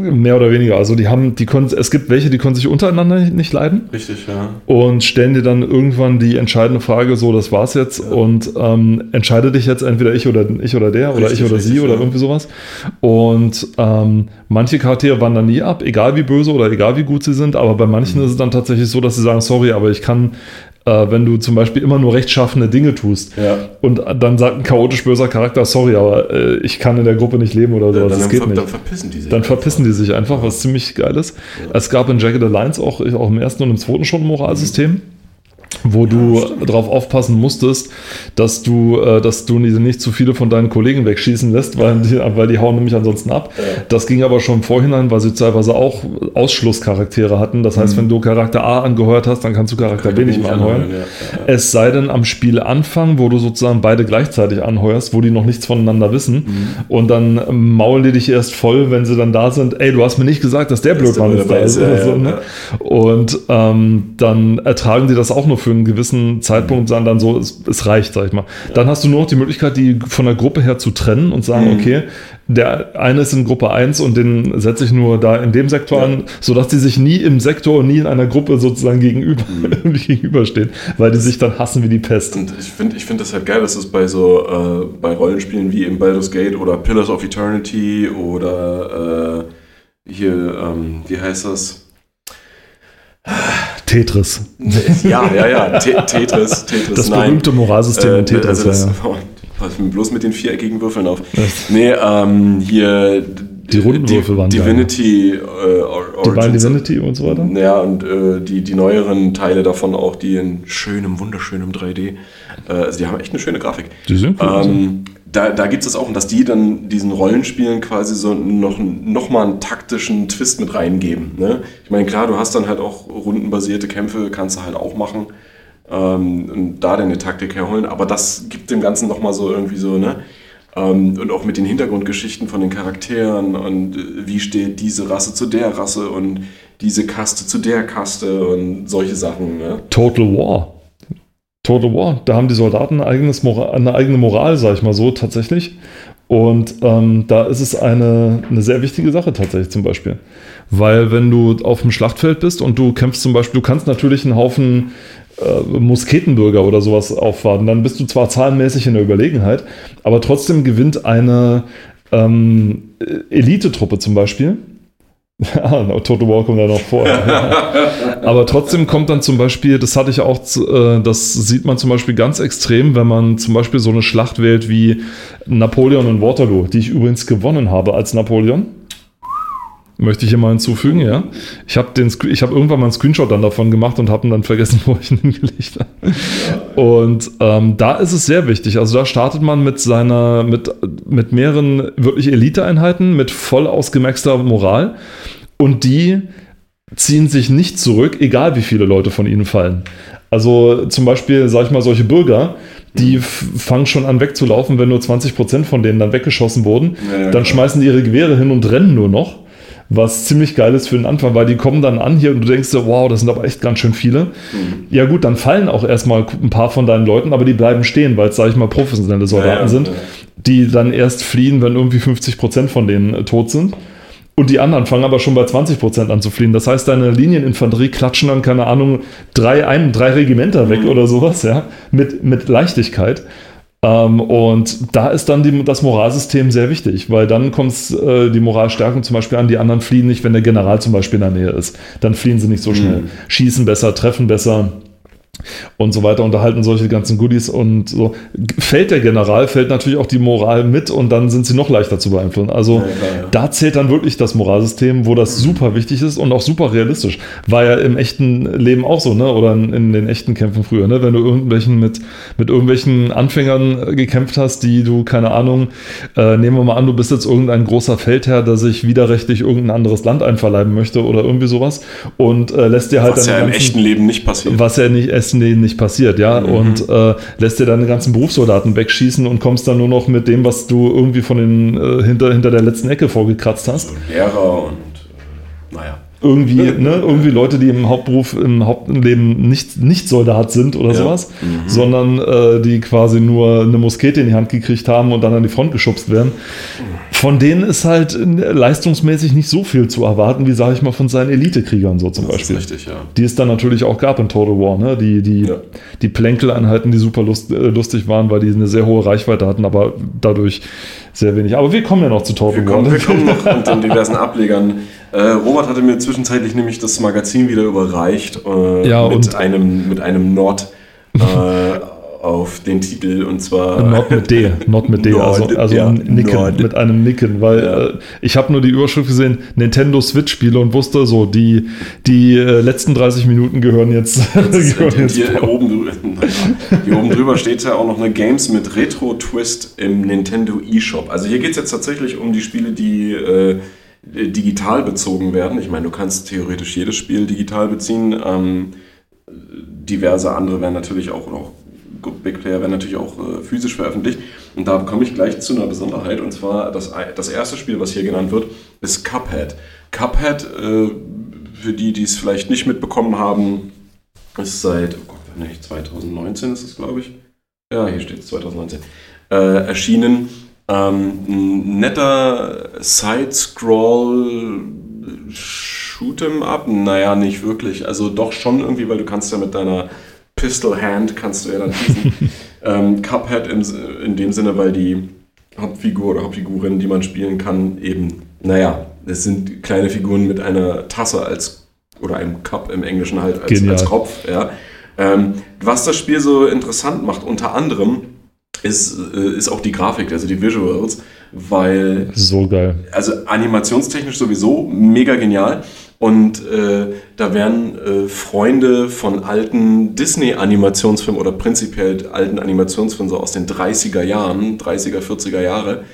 mehr oder weniger. Also die haben, die können, es gibt welche, die können sich untereinander nicht leiden. richtig, ja. und stellen dir dann irgendwann die entscheidende Frage, so, das war's jetzt und ähm, entscheide dich jetzt entweder ich oder ich oder der oder Richtig, ich oder richtig, sie oder ja. irgendwie sowas. Und ähm, manche Charaktere wandern nie ab, egal wie böse oder egal wie gut sie sind, aber bei manchen Mhm. ist es dann tatsächlich so, dass sie sagen, sorry, aber ich kann, äh, wenn du zum Beispiel immer nur rechtschaffene Dinge tust Ja. und dann sagt ein chaotisch böser Charakter, sorry, aber äh, ich kann in der Gruppe nicht leben oder sowas, dann, das geht ver- nicht. dann verpissen die sich. Dann verpissen die sich einfach, was ziemlich geil ist. Es gab in Jagged Alliance auch, auch im ersten und im zweiten schon ein Moralsystem, wo du darauf aufpassen musstest, dass du, äh, dass du nicht zu viele von deinen Kollegen wegschießen lässt, weil die, weil die hauen nämlich ansonsten ab. Das ging aber schon im Vorhinein, weil sie teilweise auch Ausschlusscharaktere hatten. Das heißt, wenn du Charakter A angeheuert hast, dann kannst du Charakter B nicht mehr anheuern. Ja, ja. Es sei denn am Spieleanfang, wo du sozusagen beide gleichzeitig anheuerst, wo die noch nichts voneinander wissen. Mhm. Und dann ähm, maulen die dich erst voll, wenn sie dann da sind. Ey, du hast mir nicht gesagt, dass der Blödmann jetzt da ist. ist, ja, Oder so, ja, ne? Und ähm, dann ertragen die das auch nur für einen gewissen Zeitpunkt, sagen dann so, es, es reicht, sag ich mal. Dann hast du nur noch die Möglichkeit, die von der Gruppe her zu trennen und sagen, Mhm. okay, der eine ist in Gruppe 1 und den setze ich nur da in dem Sektor Ja. an, sodass die sich nie im Sektor und nie in einer Gruppe sozusagen gegenüber, Mhm. gegenüberstehen, weil die sich dann hassen wie die Pest. Und ich finde ich find das halt geil, dass es bei so äh, bei Rollenspielen wie im Baldur's Gate oder Pillars of Eternity oder äh, hier, ähm, wie heißt das? Tetris. Ja, ja, ja, Te Tetris, Tetris, Das nein. berühmte Moralsystem Äh, in Tetris. also das, ja, oh, pass mir bloß mit den viereckigen Würfeln auf. ja. Nee, ähm, hier. Die runden Würfel waren. Divinity äh, Or- Divine Origins. Divinity und so weiter. Ja, und äh, die, die neueren Teile davon auch, die in schönem, wunderschönem 3D. Äh, also die haben echt eine schöne Grafik. Die sind cool. Ähm, da da gibt es auch, dass die dann diesen Rollenspielen quasi so noch, noch mal einen taktischen Twist mit reingeben. Ne? Ich meine, klar, du hast dann halt auch rundenbasierte Kämpfe, kannst du halt auch machen. Ähm, und da deine Taktik herholen, aber das gibt dem Ganzen noch mal so irgendwie so, ne? Ähm, und auch mit den Hintergrundgeschichten von den Charakteren und äh, wie steht diese Rasse zu der Rasse und diese Kaste zu der Kaste und solche Sachen. Ne? Total War. Total War. Da haben die Soldaten ein Moral, eine eigene Moral, sag ich mal so, tatsächlich. Und ähm, da ist es eine, eine sehr wichtige Sache tatsächlich zum Beispiel. Weil wenn du auf dem Schlachtfeld bist und du kämpfst zum Beispiel, du kannst natürlich einen Haufen äh, Musketenbürger oder sowas aufwarten, dann bist du zwar zahlenmäßig in der Überlegenheit, aber trotzdem gewinnt eine ähm, Elitetruppe zum Beispiel. Ah, Total War kommt da noch vor. Aber trotzdem kommt dann zum Beispiel, das hatte ich auch, äh, das sieht man zum Beispiel ganz extrem, wenn man zum Beispiel so eine Schlacht wählt wie Napoleon und Waterloo, die ich übrigens gewonnen habe als Napoleon. Möchte ich hier mal hinzufügen, ja. Ich habe habe irgendwann mal einen Screenshot dann davon gemacht und habe ihn dann vergessen, wo ich ihn hingelegt habe. Und ähm, da ist es sehr wichtig. Also da startet man mit seiner, mit, mit mehreren wirklich Eliteeinheiten, mit voll ausgemaxter Moral. Und die ziehen sich nicht zurück, egal wie viele Leute von ihnen fallen. Also zum Beispiel, sag ich mal, solche Bürger, die f- fangen schon an wegzulaufen, wenn nur 20% von denen dann weggeschossen wurden. Ja, ja, dann klar. schmeißen die ihre Gewehre hin und rennen nur noch. Was ziemlich geil ist für den Anfang, weil die kommen dann an hier und du denkst so, wow, das sind aber echt ganz schön viele. Mhm. Ja gut, dann fallen auch erstmal ein paar von deinen Leuten, aber die bleiben stehen, weil es, sag ich mal, professionelle Soldaten Ja, ja, sind, ja. die dann erst fliehen, wenn irgendwie 50% von denen äh, tot sind. Und die anderen fangen aber schon bei 20% an zu fliehen. Das heißt, deine Linieninfanterie klatschen dann, keine Ahnung, drei, ein, drei Regimenter weg oder sowas, ja, mit, mit Leichtigkeit. Ähm, und da ist dann die, das Moralsystem sehr wichtig, weil dann kommt äh, die Moralstärkung zum Beispiel an, die anderen fliehen nicht, wenn der General zum Beispiel in der Nähe ist. Dann fliehen sie nicht so schnell. Schießen besser, treffen besser und so weiter, unterhalten solche ganzen Goodies und so. Fällt der General, fällt natürlich auch die Moral mit und dann sind sie noch leichter zu beeinflussen. Also Ja, klar, ja. da zählt dann wirklich das Moralsystem, wo das super wichtig ist und auch super realistisch. War ja im echten Leben auch so, ne? Oder in, in den echten Kämpfen früher, ne? Wenn du irgendwelchen mit, mit irgendwelchen Anfängern gekämpft hast, die du, keine Ahnung, äh, nehmen wir mal an, du bist jetzt irgendein großer Feldherr, der sich widerrechtlich irgendein anderes Land einverleiben möchte oder irgendwie sowas und äh, lässt dir halt Was dann ja die im echten Leben nicht passiert. was ja nicht, es Destiny nicht passiert, ja, Mhm. und äh, lässt dir deine ganzen Berufssoldaten wegschießen und kommst dann nur noch mit dem, was du irgendwie von den äh, hinter, hinter der letzten Ecke vorgekratzt hast. So Lehrer und äh, naja. Irgendwie, ne, irgendwie Leute, die im Hauptberuf, im Hauptleben nicht, nicht Soldat sind oder Ja. sowas, sondern äh, die quasi nur eine Muskete in die Hand gekriegt haben und dann an die Front geschubst werden. Von denen ist halt äh, leistungsmäßig nicht so viel zu erwarten, wie, sage ich mal, von seinen Elitekriegern so zum Das Beispiel. ist richtig, ja. Die es dann natürlich auch gab in Total War, ne? Die, die, Ja. die Plänkeleinheiten, die super lust, äh, lustig waren, weil die eine sehr hohe Reichweite hatten, aber dadurch sehr wenig. Aber wir kommen ja noch zu Total Wir War. kommen, wir kommen noch und den diversen Ablegern. Äh, Robert hatte mir zwischenzeitlich nämlich das Magazin wieder überreicht äh, Ja, mit, einem, mit einem Nord äh, auf den Titel und zwar Not mit D, not mit D, also, also ja, Nicken, mit einem Nicken, weil Ja. äh, ich habe nur die Überschrift gesehen, Nintendo Switch-Spiele und wusste so, die, die äh, letzten 30 Minuten gehören jetzt, gehören jetzt hier, oben, hier oben drüber steht ja auch noch eine Games mit Retro-Twist im Nintendo eShop. Also hier geht es jetzt tatsächlich um die Spiele, die äh, digital bezogen werden. Ich meine, du kannst theoretisch jedes Spiel digital beziehen. Ähm, diverse andere werden natürlich auch, oder Big Player werden natürlich auch äh, physisch veröffentlicht. Und da komme ich gleich zu einer Besonderheit. Und zwar das, das erste Spiel, was hier genannt wird, ist Cuphead. Cuphead, äh, für die, die es vielleicht nicht mitbekommen haben, ist seit, oh Gott, nicht 2019 ist es, glaube ich. Ja, hier steht es 2019. Äh, erschienen. Ähm, ein netter Side-Scroll Shoot'em Up? Naja, nicht wirklich. Also doch schon irgendwie, weil du kannst ja mit deiner Pistol Hand kannst du ja dann schießen. ähm, Cuphead im, in dem Sinne, weil die Hauptfigur oder Hauptfigurin, die man spielen kann, eben, naja, es sind kleine Figuren mit einer Tasse als oder einem Cup im Englischen halt als, als Kopf. Ja. Ähm, was das Spiel so interessant macht, unter anderem, ist, äh, ist auch die Grafik, also die Visuals, weil So geil. also animationstechnisch sowieso mega genial. Und äh, da werden äh, Freunde von alten Disney-Animationsfilmen oder prinzipiell alten Animationsfilmen so aus den 30er Jahren, 30er, 40er Jahre,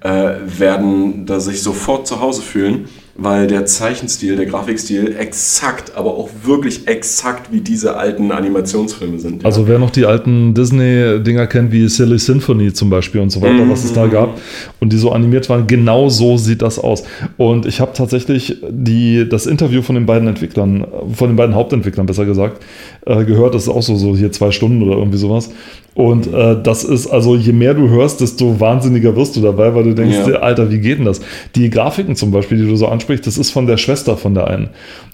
äh, werden da sich sofort zu Hause fühlen, weil der Zeichenstil, der Grafikstil exakt, aber auch wirklich exakt wie diese alten Animationsfilme sind. ja. Also wer noch die alten Disney-Dinger kennt, wie Silly Symphony zum Beispiel und so weiter, was es da gab und die so animiert waren, genau so sieht das aus. Und ich habe tatsächlich die, das Interview von den beiden Entwicklern, von den beiden Hauptentwicklern besser gesagt, äh, gehört. Das ist auch so, so hier zwei Stunden oder irgendwie sowas. Und äh, das ist, also je mehr du hörst, desto wahnsinniger wirst du dabei, weil du denkst, Ja. Alter, wie geht denn das? Die Grafiken zum Beispiel, die du so ansprichst, das ist von der Schwester von der einen.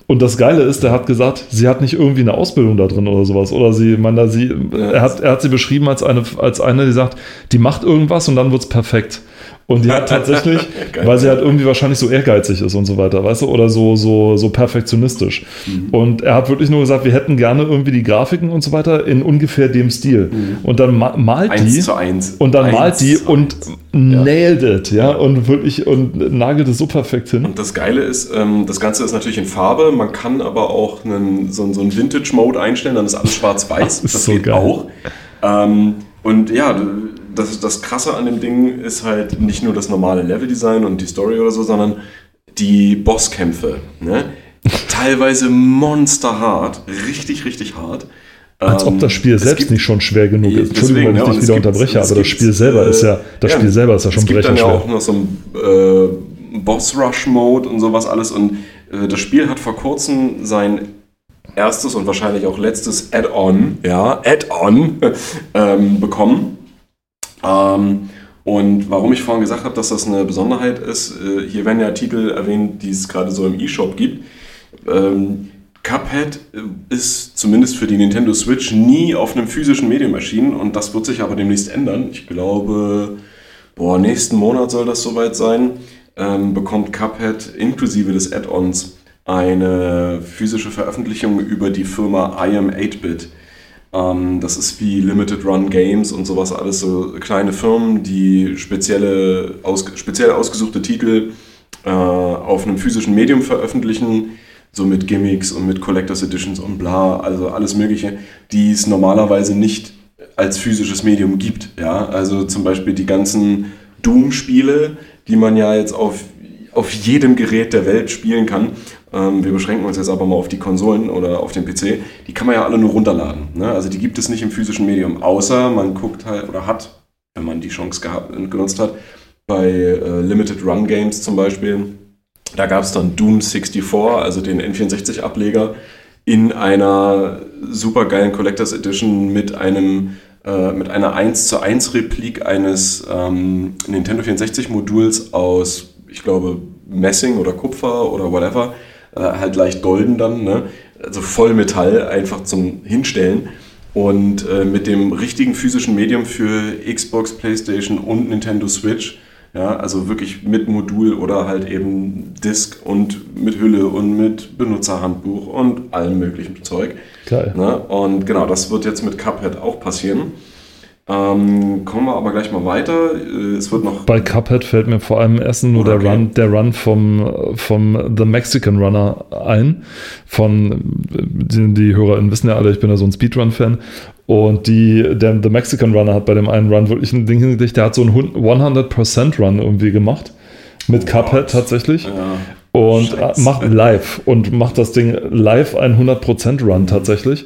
Und das Geile ist, der hat gesagt, sie hat nicht irgendwie eine Ausbildung da drin oder sowas. Oder sie, man, sie, er, hat, er hat sie beschrieben als eine, als eine, die sagt, die macht irgendwas und dann wird's perfekt. Und die hat tatsächlich, weil sie halt irgendwie wahrscheinlich so ehrgeizig ist und so weiter, weißt du, oder so, so, so perfektionistisch. Mhm. Und er hat wirklich nur gesagt, wir hätten gerne irgendwie die Grafiken und so weiter in ungefähr dem Stil. Und dann ma malt Mhm. eins die. zu eins. Und dann Eins malt die und eins. nailed it, ja, und wirklich und nagelt es so perfekt hin. Und das Geile ist, ähm, das Ganze ist natürlich in Farbe, man kann aber auch einen, so, so einen Vintage-Mode einstellen, dann ist alles schwarz-weiß. Das ist Das so geht geil. auch. Ähm, und ja, das, das Krasse an dem Ding ist halt nicht nur das normale Leveldesign und die Story oder so, sondern die Bosskämpfe. Ne? Teilweise monsterhart, richtig, richtig hart. Als ob das Spiel selbst gibt- nicht schon schwer genug ist. Deswegen, Entschuldigung, wenn ja, ich und dich es wieder gibt- unterbreche, aber das Spiel selber äh, ist ja, das Spiel selber ist ja schon Es gibt dann ja auch schwer. noch so einen äh, Boss-Rush-Mode und sowas alles. Und äh, das Spiel hat vor kurzem sein erstes und wahrscheinlich auch letztes Add-on, ja, Add-on ähm, bekommen. Ähm, und warum ich vorhin gesagt habe, dass das eine Besonderheit ist, äh, hier werden ja Titel erwähnt, die es gerade so im E-Shop gibt. Ähm, Cuphead ist zumindest für die Nintendo Switch nie auf einem physischen Medium erschienen und das wird sich aber demnächst ändern. Ich glaube, boah, nächsten Monat soll das soweit sein. Ähm, bekommt Cuphead inklusive des Add-ons eine physische Veröffentlichung über die Firma I Am 8-Bit. Ähm, das ist wie Limited Run Games und sowas alles, so kleine Firmen, die spezielle, aus, speziell ausgesuchte Titel äh, auf einem physischen Medium veröffentlichen, so mit Gimmicks und mit Collectors Editions und bla, also alles Mögliche, die es normalerweise nicht als physisches Medium gibt. Ja? Also zum Beispiel die ganzen Doom-Spiele, die man ja jetzt auf auf jedem Gerät der Welt spielen kann. Ähm, wir beschränken uns jetzt aber mal auf die Konsolen oder auf den PC. Die kann man ja alle nur runterladen. Ne? Also die gibt es nicht im physischen Medium, außer man guckt halt oder hat, wenn man die Chance gehabt, genutzt hat, bei äh, Limited Run Games zum Beispiel. Da gab es dann Doom 64, also den N64-Ableger, in einer super geilen Collectors Edition mit einem äh, mit einer 1 zu 1 Replik eines ähm, Nintendo 64 Moduls aus, ich glaube, Messing oder Kupfer oder whatever, äh, halt leicht golden dann, ne? also Vollmetall einfach zum Hinstellen. Und äh, mit dem richtigen physischen Medium für Xbox, PlayStation und Nintendo Switch ja, also wirklich mit Modul oder halt eben Disk und mit Hülle und mit Benutzerhandbuch und allem möglichen Zeug. Geil. Ne? Und genau, das wird jetzt mit Cuphead auch passieren. Ähm, kommen wir aber gleich mal weiter. Äh, Es wird noch. Bei Cuphead fällt mir vor allem erst nur der Okay. Run, der Run vom, vom The Mexican Runner ein. Von die, die HörerInnen wissen ja alle, ich bin ja so ein Speedrun-Fan. Und die, der The Mexican Runner hat bei dem einen Run wirklich ein Ding hingekriegt, der hat so einen 100% Run irgendwie gemacht. Mit Cuphead tatsächlich. Ja, und Scheiße. macht live und macht das Ding live ein 100% Run tatsächlich.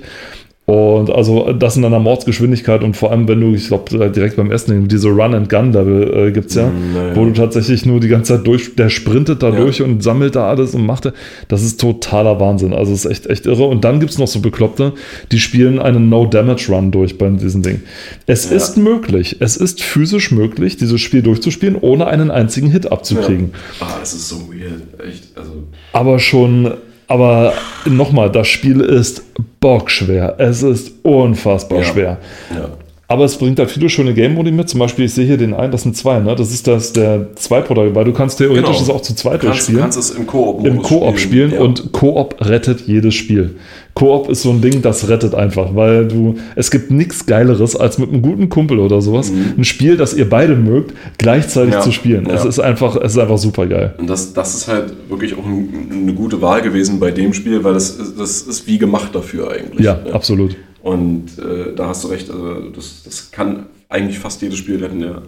Und also das in einer Mordsgeschwindigkeit und vor allem, wenn du, ich glaube, direkt beim ersten Ding, diese Run-and-Gun-Level äh, gibt es ja, Mm, naja. wo du tatsächlich nur die ganze Zeit durch, der sprintet da Ja. durch und sammelt da alles und macht, das ist totaler Wahnsinn. Also es ist echt, echt irre. Und dann gibt es noch so Bekloppte, die spielen einen No-Damage-Run durch bei diesem Ding. Es Ja. ist möglich, es ist physisch möglich, dieses Spiel durchzuspielen, ohne einen einzigen Hit abzukriegen. Ah, das ist so weird. Echt. Also, Aber schon, aber nochmal, das Spiel ist bockschwer. Es ist unfassbar Ja. schwer. ja. Aber es bringt da viele schöne Game-Modi mit. Zum Beispiel, ich sehe hier den einen, das sind zwei, ne? Das ist das der Zwei-Protagonist, weil du kannst theoretisch Genau. das auch zu zweit Du kannst, du durchspielen. kannst es im Koop Im Koop spielen Ja. und Koop rettet jedes Spiel. Koop ist so ein Ding, das rettet einfach, weil du, es gibt nichts Geileres, als mit einem guten Kumpel oder sowas, ein Spiel, das ihr beide mögt, gleichzeitig Mhm. Ja. zu spielen. Es Ja. ist einfach, es ist einfach super geil. Und das, das ist halt wirklich auch ein, eine gute Wahl gewesen bei dem Spiel, weil das, das ist wie gemacht dafür eigentlich. Ja, absolut. Und äh, da hast du recht, also das, das kann eigentlich fast jedes Spiel retten, ja.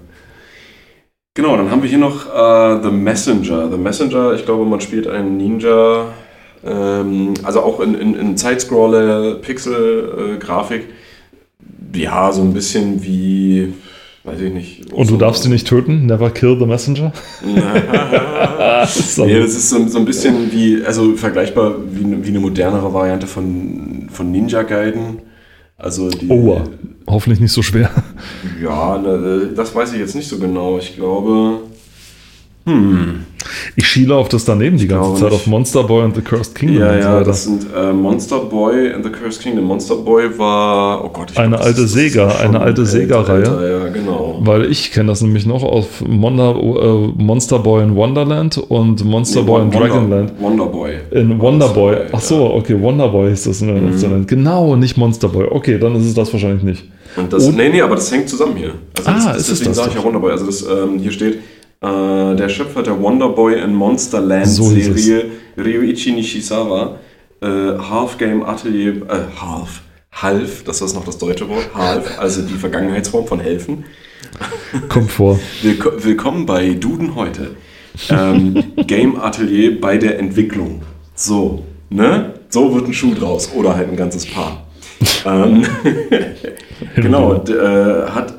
Genau, dann haben wir hier noch äh, The Messenger. The Messenger, ich glaube, man spielt einen Ninja, ähm, also auch in, in, in Sidescroller, Pixel-Grafik. ja, so ein bisschen wie, weiß ich nicht. Und du darfst ihn nicht töten? Never kill the messenger? so. Nee, das ist so, so ein bisschen wie, also vergleichbar wie, eine- wie eine modernere Variante von, von Ninja Gaiden. Also die, Oh, hoffentlich nicht so schwer. Ja, ne, das weiß ich jetzt nicht so genau. Ich glaube. Hm. Ich schiele auf das daneben die ganze Zeit, nicht. auf Monster Boy and the Cursed Kingdom Ja, so ja, weiter. das sind äh, Monster Boy and the Cursed Kingdom. Monster Boy war. Oh Gott, ich Eine glaub, alte ist- Sega, ist eine alte Sega-Reihe. Ja, genau. Weil ich kenne das nämlich noch aus Wonder, äh, Monster Boy in Wonderland und Monster Nee, Boy in Wonder- Dragonland. Wonder Boy. In Wonder Boy. Ach so, okay, Wonder Boy ist das. Ne? Mhm. Genau, nicht Monster Boy. Okay, dann ist es das wahrscheinlich nicht. Und das, Und- nee, nee, aber das hängt zusammen hier. Also Ah, das, ist das, es deswegen das sage ich ja Wonderboy. Also das, ähm, hier steht, äh, der Schöpfer der Wonderboy in Monsterland So. Serie, Ryuichi Nishizawa, äh, Half Game Atelier, äh, Half, Half, das ist noch das deutsche Wort, Half, also die Vergangenheitsform von helfen. Kommt vor. Willko willkommen bei Duden heute. Ähm, Game Atelier bei der Entwicklung. So, ne? So wird ein Schuh draus oder halt ein ganzes Paar. ähm, genau, äh, hat,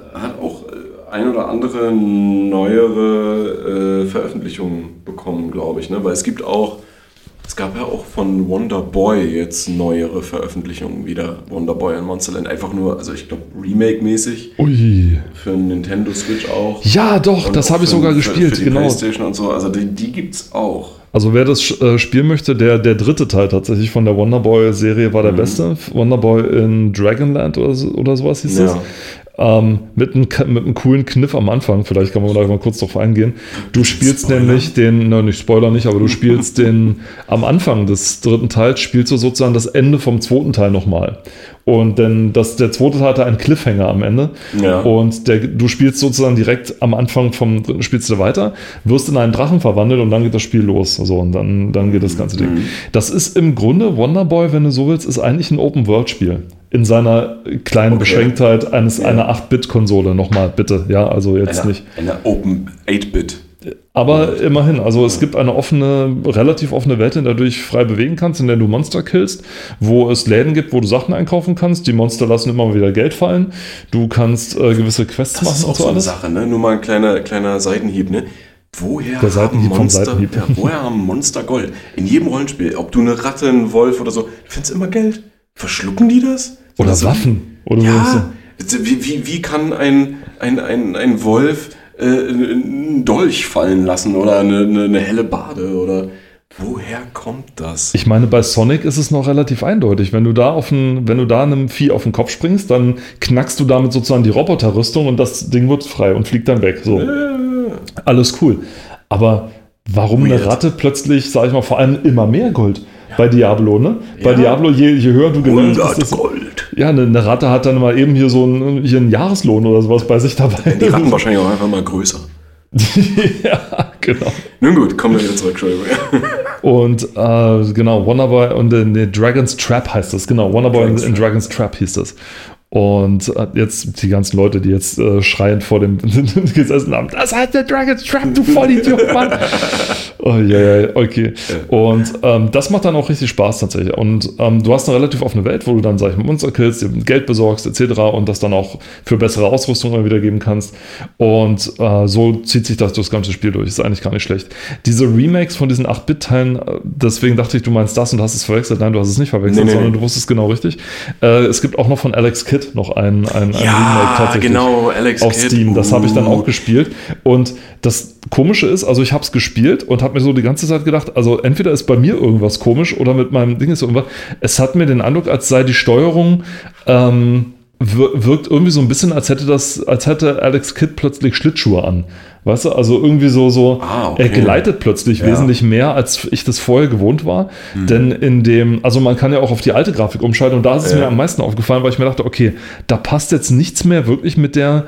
ein oder andere neuere äh, Veröffentlichungen bekommen, glaube ich. Ne? Weil es gibt auch, es gab ja auch von Wonder Boy jetzt neuere Veröffentlichungen wieder. Wonder Boy und Monsterland. Einfach nur, also ich glaube, Remake-mäßig. Ui. Für Nintendo Switch auch. Ja, doch, Und das habe ich sogar für- gespielt, für die genau. Playstation und so, also die, die gibt's auch. Also wer das äh, spielen möchte, der, der dritte Teil tatsächlich von der Wonderboy-Serie war der Mhm. beste. Wonderboy in Dragonland oder, so, oder sowas hieß das. Ähm, mit, einem, mit einem coolen Kniff am Anfang, vielleicht kann man da mal kurz drauf eingehen. Du spielst Spoiler? nämlich den, ne, nicht Spoiler nicht, aber du spielst den, am Anfang des dritten Teils spielst du sozusagen das Ende vom zweiten Teil nochmal. Und denn das, der zweite Teil hatte einen Cliffhanger am Ende. Ja. Und der, du spielst sozusagen direkt am Anfang vom dritten spielst du weiter, wirst in einen Drachen verwandelt und dann geht das Spiel los. So, und dann, dann geht das ganze Ding. Mhm. Das ist im Grunde, Wonderboy, wenn du so willst, ist eigentlich ein Open-World-Spiel. In seiner kleinen Okay. Beschränktheit eines, Ja. einer 8-Bit-Konsole. Nochmal, bitte. Ja, also jetzt Eine, nicht. eine Open 8-Bit. Aber immerhin, also es gibt eine offene, relativ offene Welt, in der du dich frei bewegen kannst, in der du Monster killst, wo es Läden gibt, wo du Sachen einkaufen kannst. Die Monster lassen immer wieder Geld fallen. Du kannst äh, gewisse Quests Das machen ist auch so so eine. Sache, ne? Nur mal ein kleiner, kleiner Seitenhieb, ne? Woher Der haben vom Monster. Ja, woher haben Monster Gold? In jedem Rollenspiel, ob du eine Ratte, ein Wolf oder so, du findest immer Geld. Verschlucken die das? Oder so? Waffen. Oder Ja, wie, wie, wie kann ein, ein, ein, ein Wolf äh, einen Dolch fallen lassen oder eine, eine, eine helle Bade oder woher kommt das? Ich meine, bei Sonic ist es noch relativ eindeutig. Wenn du da auf ein, wenn du da einem Vieh auf den Kopf springst, dann knackst du damit sozusagen die Roboterrüstung und das Ding wird frei und fliegt dann weg. So. Alles cool. Aber warum eine Weird. Ratte plötzlich, sag ich mal, vor allem immer mehr Gold? Bei Diablo, ne? Bei. Diablo, je, je höher du gewinnst, 100 ist das, Gold. ja, eine, eine Ratte hat dann mal eben hier so einen, hier einen Jahreslohn oder sowas bei sich dabei. Die Ratten wahrscheinlich auch einfach mal größer. ja, genau. Nun gut, kommen wir wieder zurück, Entschuldigung. Und äh, genau, Wonderboy und äh, nee, Dragon's Trap heißt das, genau, Wonderboy in, Dragon's in Dragon's Trap hieß das. Und äh, jetzt die ganzen Leute, die jetzt äh, schreiend vor dem gesessen haben, das heißt der Dragon's Trap, du Vollidiot, Mann. Oh ja, ja, okay. Und ähm, das macht dann auch richtig Spaß tatsächlich. Und ähm, du hast eine relativ offene Welt, wo du dann, sag ich mal, Monster killst, Geld besorgst, etc. und das dann auch für bessere Ausrüstung immer wieder geben kannst. Und äh, so zieht sich das das ganze Spiel durch. Ist eigentlich gar nicht schlecht. Diese Remakes von diesen 8-Bit-Teilen, äh, deswegen dachte ich, du meinst das und hast es verwechselt. Nein, du hast es nicht verwechselt, Nee, nee, sondern nee. du wusstest genau richtig. Äh, es gibt auch noch von Alex Kidd noch ein, ein, ein Remake tatsächlich genau, Alex auf Kidd. Steam. Das habe ich dann Uh. auch gespielt. Und das Komische ist, also ich habe es gespielt und habe mir so die ganze Zeit gedacht, also entweder ist bei mir irgendwas komisch oder mit meinem Ding ist irgendwas. Es hat mir den Eindruck, als sei die Steuerung ähm, wir- wirkt irgendwie so ein bisschen, als hätte das, als hätte Alex Kidd plötzlich Schlittschuhe an. Weißt du, also irgendwie so, so, Ah, okay. er gleitet plötzlich Ja. wesentlich mehr, als ich das vorher gewohnt war. Denn in dem, also man kann ja auch auf die alte Grafik umschalten und da ist es Ja. mir am meisten aufgefallen, weil ich mir dachte, okay, da passt jetzt nichts mehr wirklich mit der,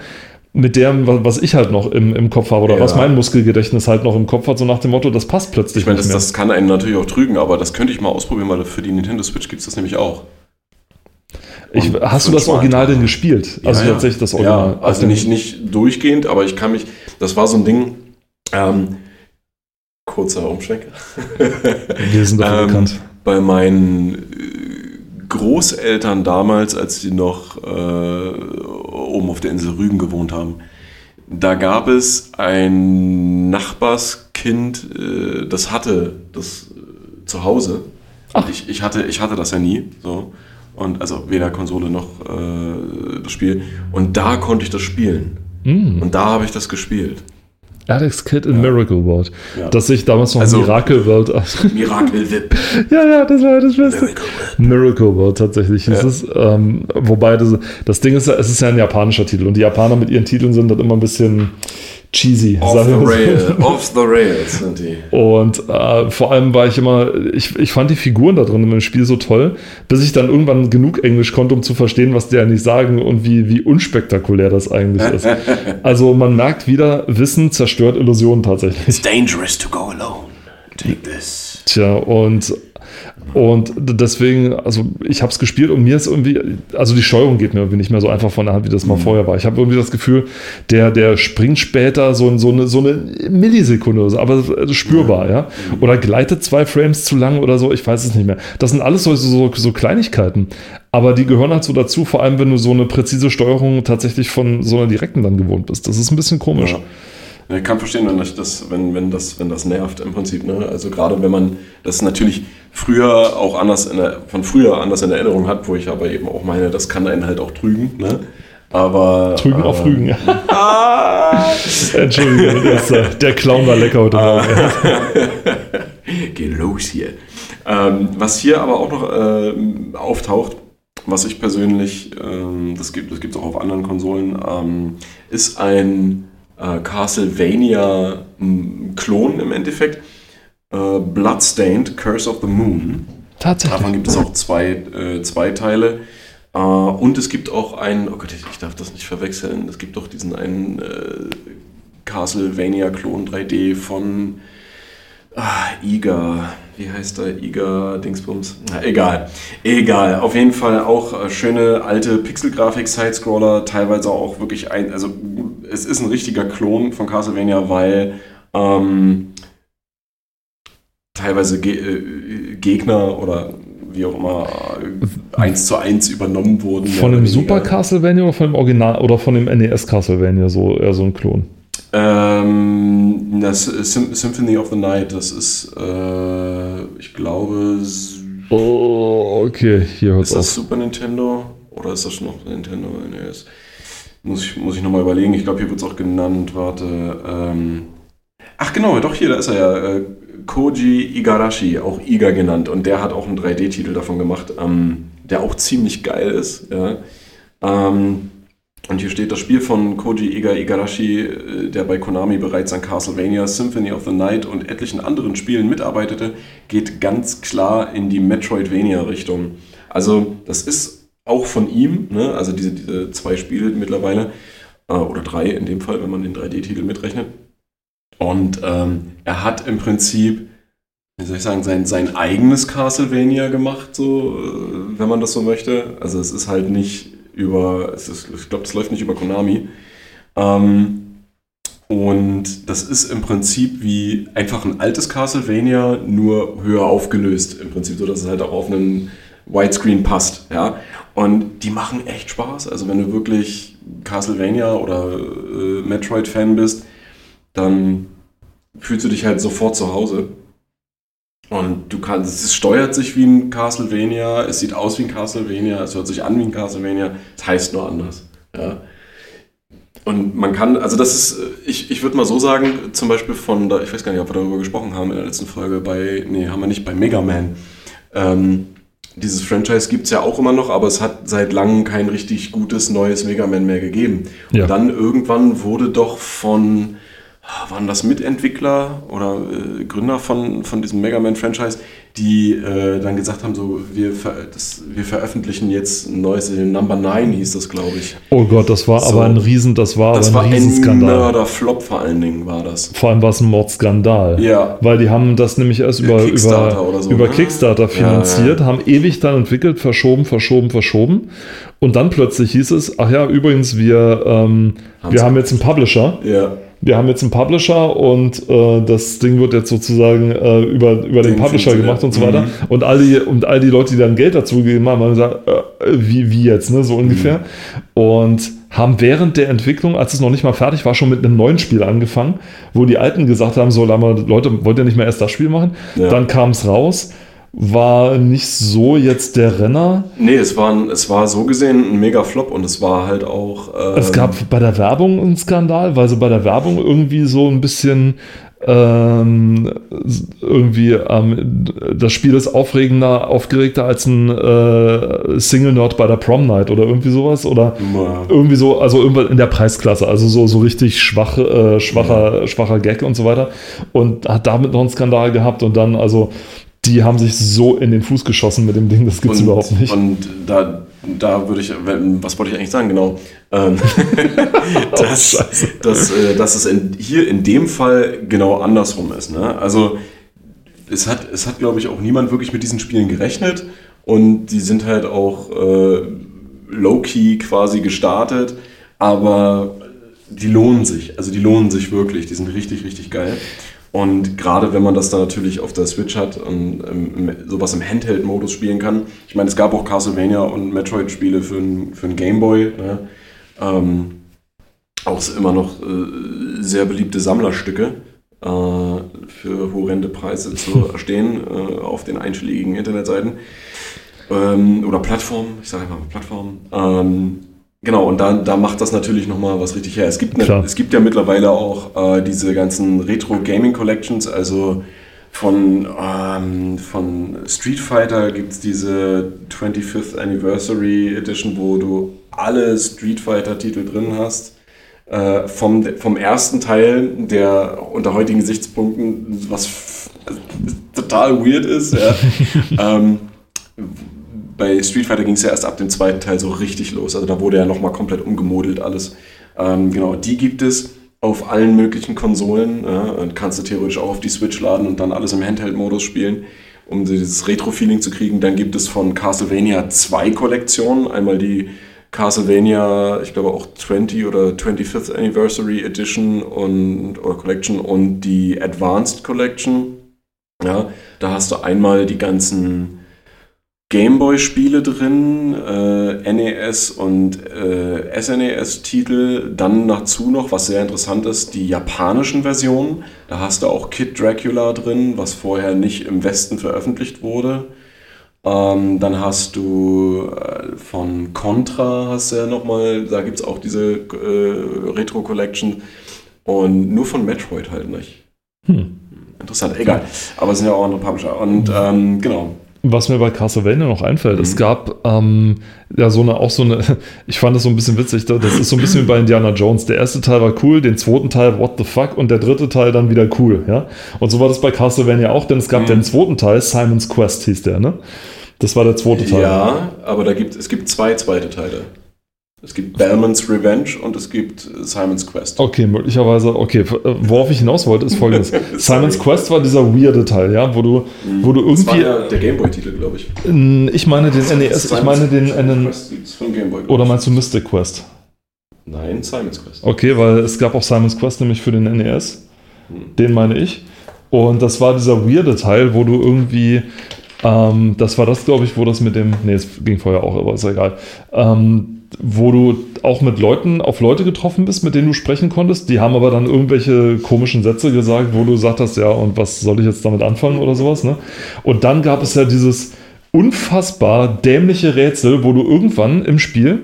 mit dem, wa- was ich halt noch im, im Kopf habe oder Ja. was mein Muskelgedächtnis halt noch im Kopf hat, so nach dem Motto, das passt plötzlich Ich meine, das, das kann einen natürlich auch trügen, aber das könnte ich mal ausprobieren, weil für die Nintendo Switch gibt es das nämlich auch. ich, hast du das Original denn gespielt? Also Ja, ja. tatsächlich das Original. Ja, also nicht, nicht durchgehend, aber ich kann mich, das war so ein Ding, ähm, kurzer Umschwenk. Wir sind dafür Ähm, bekannt. Bei meinen äh, Großeltern damals, als die noch äh, oben auf der Insel Rügen gewohnt haben, da gab es ein Nachbarskind, äh, das hatte das äh, zu Hause. Ich, ich, hatte, ich hatte das ja nie. So. Und also weder Konsole noch äh, das Spiel. Und da konnte ich das spielen. Mm. Und da habe ich das gespielt. Alex Kidd in Miracle World. Ja. Das sich damals noch Also- Miracle World. Miracle Whip. ja, ja, das war das Beste. Miracle. Miracle World tatsächlich. Es Ja. ist, ähm, wobei das, das Ding ist, ja, es ist ja ein japanischer Titel und die Japaner mit ihren Titeln sind dann immer ein bisschen cheesy. Off the rail. Off the rails sind die. Und äh, vor allem war ich immer, ich, ich fand die Figuren da drin im Spiel so toll, bis ich dann irgendwann genug Englisch konnte, um zu verstehen, was die eigentlich sagen und wie, wie unspektakulär das eigentlich ist. Also man merkt wieder, Wissen zerstört Illusionen tatsächlich. It's dangerous to go alone. Take this. Tja, und, und deswegen, also ich habe es gespielt und mir ist irgendwie, also die Steuerung geht mir irgendwie nicht mehr so einfach von der Hand, wie das mal vorher war. Ich habe irgendwie das Gefühl, der, der springt später so, so, eine, so eine Millisekunde, oder so, aber spürbar, ja. Oder gleitet zwei Frames zu lang oder so, ich weiß es nicht mehr. Das sind alles so, so, so Kleinigkeiten. Aber die gehören halt so dazu, vor allem wenn du so eine präzise Steuerung tatsächlich von so einer direkten dann gewohnt bist. Das ist ein bisschen komisch. Ja. Ich kann verstehen, wenn das, wenn, wenn, das, wenn das nervt im Prinzip. Ne? Also gerade wenn man das natürlich früher auch anders in der, von früher anders in Erinnerung hat, wo ich aber eben auch meine, das kann einen halt auch trügen. Ne? Aber Trügen äh, auf Rügen. Ah, Entschuldigung, das, äh, der Clown war lecker heute Morgen. Geh los hier. Ähm, was hier aber auch noch ähm, auftaucht, was ich persönlich, ähm, das gibt es auch auf anderen Konsolen, ähm, ist ein äh, Castlevania-Klon im Endeffekt. Äh, Bloodstained, Curse of the Moon. Tatsächlich. Davon gibt es auch zwei, äh, zwei Teile. Äh, und es gibt auch einen, oh Gott, ich, ich darf das nicht verwechseln, es gibt auch diesen einen äh, Castlevania-Klon 3D von ah, Iga. Wie heißt der? Iga Dingsbums? Na, egal. Egal. Auf jeden Fall auch äh, schöne alte Pixelgrafik, Sidescroller, teilweise auch wirklich ein, also es ist ein richtiger Klon von Castlevania, weil Ähm, teilweise Ge äh, Gegner oder wie auch immer äh, eins zu eins übernommen wurden. Von dem Super Castlevania oder von dem Original oder von dem NES Castlevania, so eher so ein Klon? Ähm, das Sym Symphony of the Night, das ist, äh, ich glaube. Oh, okay, hier hört es Ist das Super Nintendo oder ist das noch Nintendo NES? Muss ich, muss ich nochmal überlegen. Ich glaube, hier wird es auch genannt. Warte. Ähm, ach, genau, doch, hier, da ist er ja. Äh, Koji Igarashi, auch Iga genannt. Und der hat auch einen 3D-Titel davon gemacht, ähm, der auch ziemlich geil ist. Ja. Ähm, und hier steht das Spiel von Koji Iga Igarashi, äh, der bei Konami bereits an Castlevania, Symphony of the Night und etlichen anderen Spielen mitarbeitete, geht ganz klar in die Metroidvania-Richtung. Also das ist auch von ihm, ne? also diese, diese zwei Spiele mittlerweile, äh, oder drei in dem Fall, wenn man den 3D-Titel mitrechnet. Und ähm, er hat im Prinzip, wie soll ich sagen, sein, sein eigenes Castlevania gemacht, so, äh, wenn man das so möchte. Also es ist halt nicht über, ist, ich glaube, das läuft nicht über Konami. Ähm, und das ist im Prinzip wie einfach ein altes Castlevania, nur höher aufgelöst. Im Prinzip so, dass es halt auch auf einen Widescreen passt. Ja? Und die machen echt Spaß. Also wenn du wirklich Castlevania oder äh, Metroid-Fan bist, dann fühlst du dich halt sofort zu Hause. Und du kannst, es steuert sich wie ein Castlevania, es sieht aus wie ein Castlevania, es hört sich an wie ein Castlevania, es heißt nur anders. Ja. Und man kann, also das ist, ich, ich würde mal so sagen, zum Beispiel von, ich weiß gar nicht, ob wir darüber gesprochen haben in der letzten Folge, bei, nee, haben wir nicht, bei Mega Man. Ähm, dieses Franchise gibt es ja auch immer noch, aber es hat seit langem kein richtig gutes neues Mega Man mehr gegeben. Ja. Und dann irgendwann wurde doch von, waren das Mitentwickler oder äh, Gründer von, von diesem Mega Man-Franchise, die äh, dann gesagt haben, so, wir, ver das, wir veröffentlichen jetzt ein neues, Number 9 hieß das, glaube ich. Oh Gott, das war so, aber ein Riesen, das war das aber ein war Riesenskandal. ein Mörderflop vor allen Dingen war das. Vor allem war es ein Mordskandal. Ja. Weil die haben das nämlich erst über Kickstarter, über, so, über ne? Kickstarter finanziert, ja, ja. haben ewig dann entwickelt, verschoben, verschoben, verschoben. Und dann plötzlich hieß es, ach ja, übrigens, wir, ähm, wir haben jetzt einen Publisher. Ja wir haben jetzt einen Publisher und äh, das Ding wird jetzt sozusagen äh, über, über den, den Publisher gemacht und so weiter. Mhm. Und, all die, und all die Leute, die dann Geld dazu gegeben haben, haben gesagt, äh, wie, wie jetzt, ne? so ungefähr. Mhm. Und haben während der Entwicklung, als es noch nicht mal fertig war, schon mit einem neuen Spiel angefangen, wo die Alten gesagt haben, so, Leute, wollt ihr nicht mehr erst das Spiel machen? Ja. Dann kam es raus war nicht so jetzt der Renner. Nee, es war, ein, es war so gesehen ein mega Flop und es war halt auch. Ähm es gab bei der Werbung einen Skandal, weil sie bei der Werbung irgendwie so ein bisschen ähm, irgendwie ähm, das Spiel ist aufregender, aufgeregter als ein äh, Single-Nerd bei der Prom Night oder irgendwie sowas oder ja. irgendwie so, also irgendwas in der Preisklasse, also so, so richtig schwach, äh, schwacher, ja. schwacher Gag und so weiter und hat damit noch einen Skandal gehabt und dann also die haben sich so in den Fuß geschossen mit dem Ding, das gibt es überhaupt nicht. Und da, da würde ich, was wollte ich eigentlich sagen, genau, ähm, dass, oh, dass, äh, dass es in, hier in dem Fall genau andersrum ist. Ne? Also es hat, es hat, glaube ich, auch niemand wirklich mit diesen Spielen gerechnet und die sind halt auch äh, low-key quasi gestartet, aber die lohnen sich, also die lohnen sich wirklich, die sind richtig, richtig geil. Und gerade wenn man das dann natürlich auf der Switch hat und ähm, sowas im Handheld-Modus spielen kann. Ich meine, es gab auch Castlevania und Metroid-Spiele für einen für Gameboy. Ne? Ähm, auch immer noch äh, sehr beliebte Sammlerstücke äh, für horrende Preise zu erstehen äh, auf den einschlägigen Internetseiten. Ähm, oder Plattformen, ich sage einfach mal Plattformen. Ähm, Genau, und da, da macht das natürlich nochmal was richtig her. Es gibt, ne, es gibt ja mittlerweile auch äh, diese ganzen Retro Gaming Collections, also von, ähm, von Street Fighter gibt es diese 25th Anniversary Edition, wo du alle Street Fighter-Titel drin hast. Äh, vom, vom ersten Teil, der unter heutigen Gesichtspunkten was total weird ist, ja. ähm, bei Street Fighter ging es ja erst ab dem zweiten Teil so richtig los. Also da wurde ja nochmal komplett umgemodelt alles. Ähm, genau, die gibt es auf allen möglichen Konsolen. Ja, und kannst du theoretisch auch auf die Switch laden und dann alles im Handheld-Modus spielen, um dieses Retro-Feeling zu kriegen. Dann gibt es von Castlevania zwei Kollektionen. Einmal die Castlevania, ich glaube auch 20 oder 25th Anniversary Edition und oder Collection und die Advanced Collection. Ja, da hast du einmal die ganzen Gameboy-Spiele drin, äh, NES und äh, SNES-Titel. Dann dazu noch, was sehr interessant ist, die japanischen Versionen. Da hast du auch Kid Dracula drin, was vorher nicht im Westen veröffentlicht wurde. Ähm, dann hast du äh, von Contra, hast du ja nochmal, da gibt es auch diese äh, Retro-Collection. Und nur von Metroid halt nicht. Hm. Interessant, egal. Aber es sind ja auch andere Publisher. Und ähm, genau, was mir bei Castlevania noch einfällt, mhm. es gab ähm, ja so eine, auch so eine, ich fand das so ein bisschen witzig, das ist so ein bisschen wie bei Indiana Jones. Der erste Teil war cool, den zweiten Teil what the fuck und der dritte Teil dann wieder cool, ja. Und so war das bei Castlevania auch, denn es gab mhm. den zweiten Teil, Simon's Quest hieß der, ne? Das war der zweite Teil. Ja, aber da gibt, es gibt zwei zweite Teile. Es gibt Bellman's Revenge und es gibt Simon's Quest. Okay, möglicherweise, okay, worauf ich hinaus wollte, ist folgendes. Simon's Quest war dieser weirde Teil, ja, wo du, wo du irgendwie. Das war der, der Gameboy-Titel, glaube ich. Ich meine den NES, ich meine den. den von Gameboy, oder meinst du Mystic Quest? Nein, Simon's Quest. Okay, weil es gab auch Simon's Quest nämlich für den NES. Hm. Den meine ich. Und das war dieser weirde Teil, wo du irgendwie ähm, das war das, glaube ich, wo das mit dem. Nee, es ging vorher auch, aber ist egal. Ähm, wo du auch mit Leuten auf Leute getroffen bist, mit denen du sprechen konntest. Die haben aber dann irgendwelche komischen Sätze gesagt, wo du sagtest, ja, und was soll ich jetzt damit anfangen oder sowas. Ne? Und dann gab es ja dieses unfassbar dämliche Rätsel, wo du irgendwann im Spiel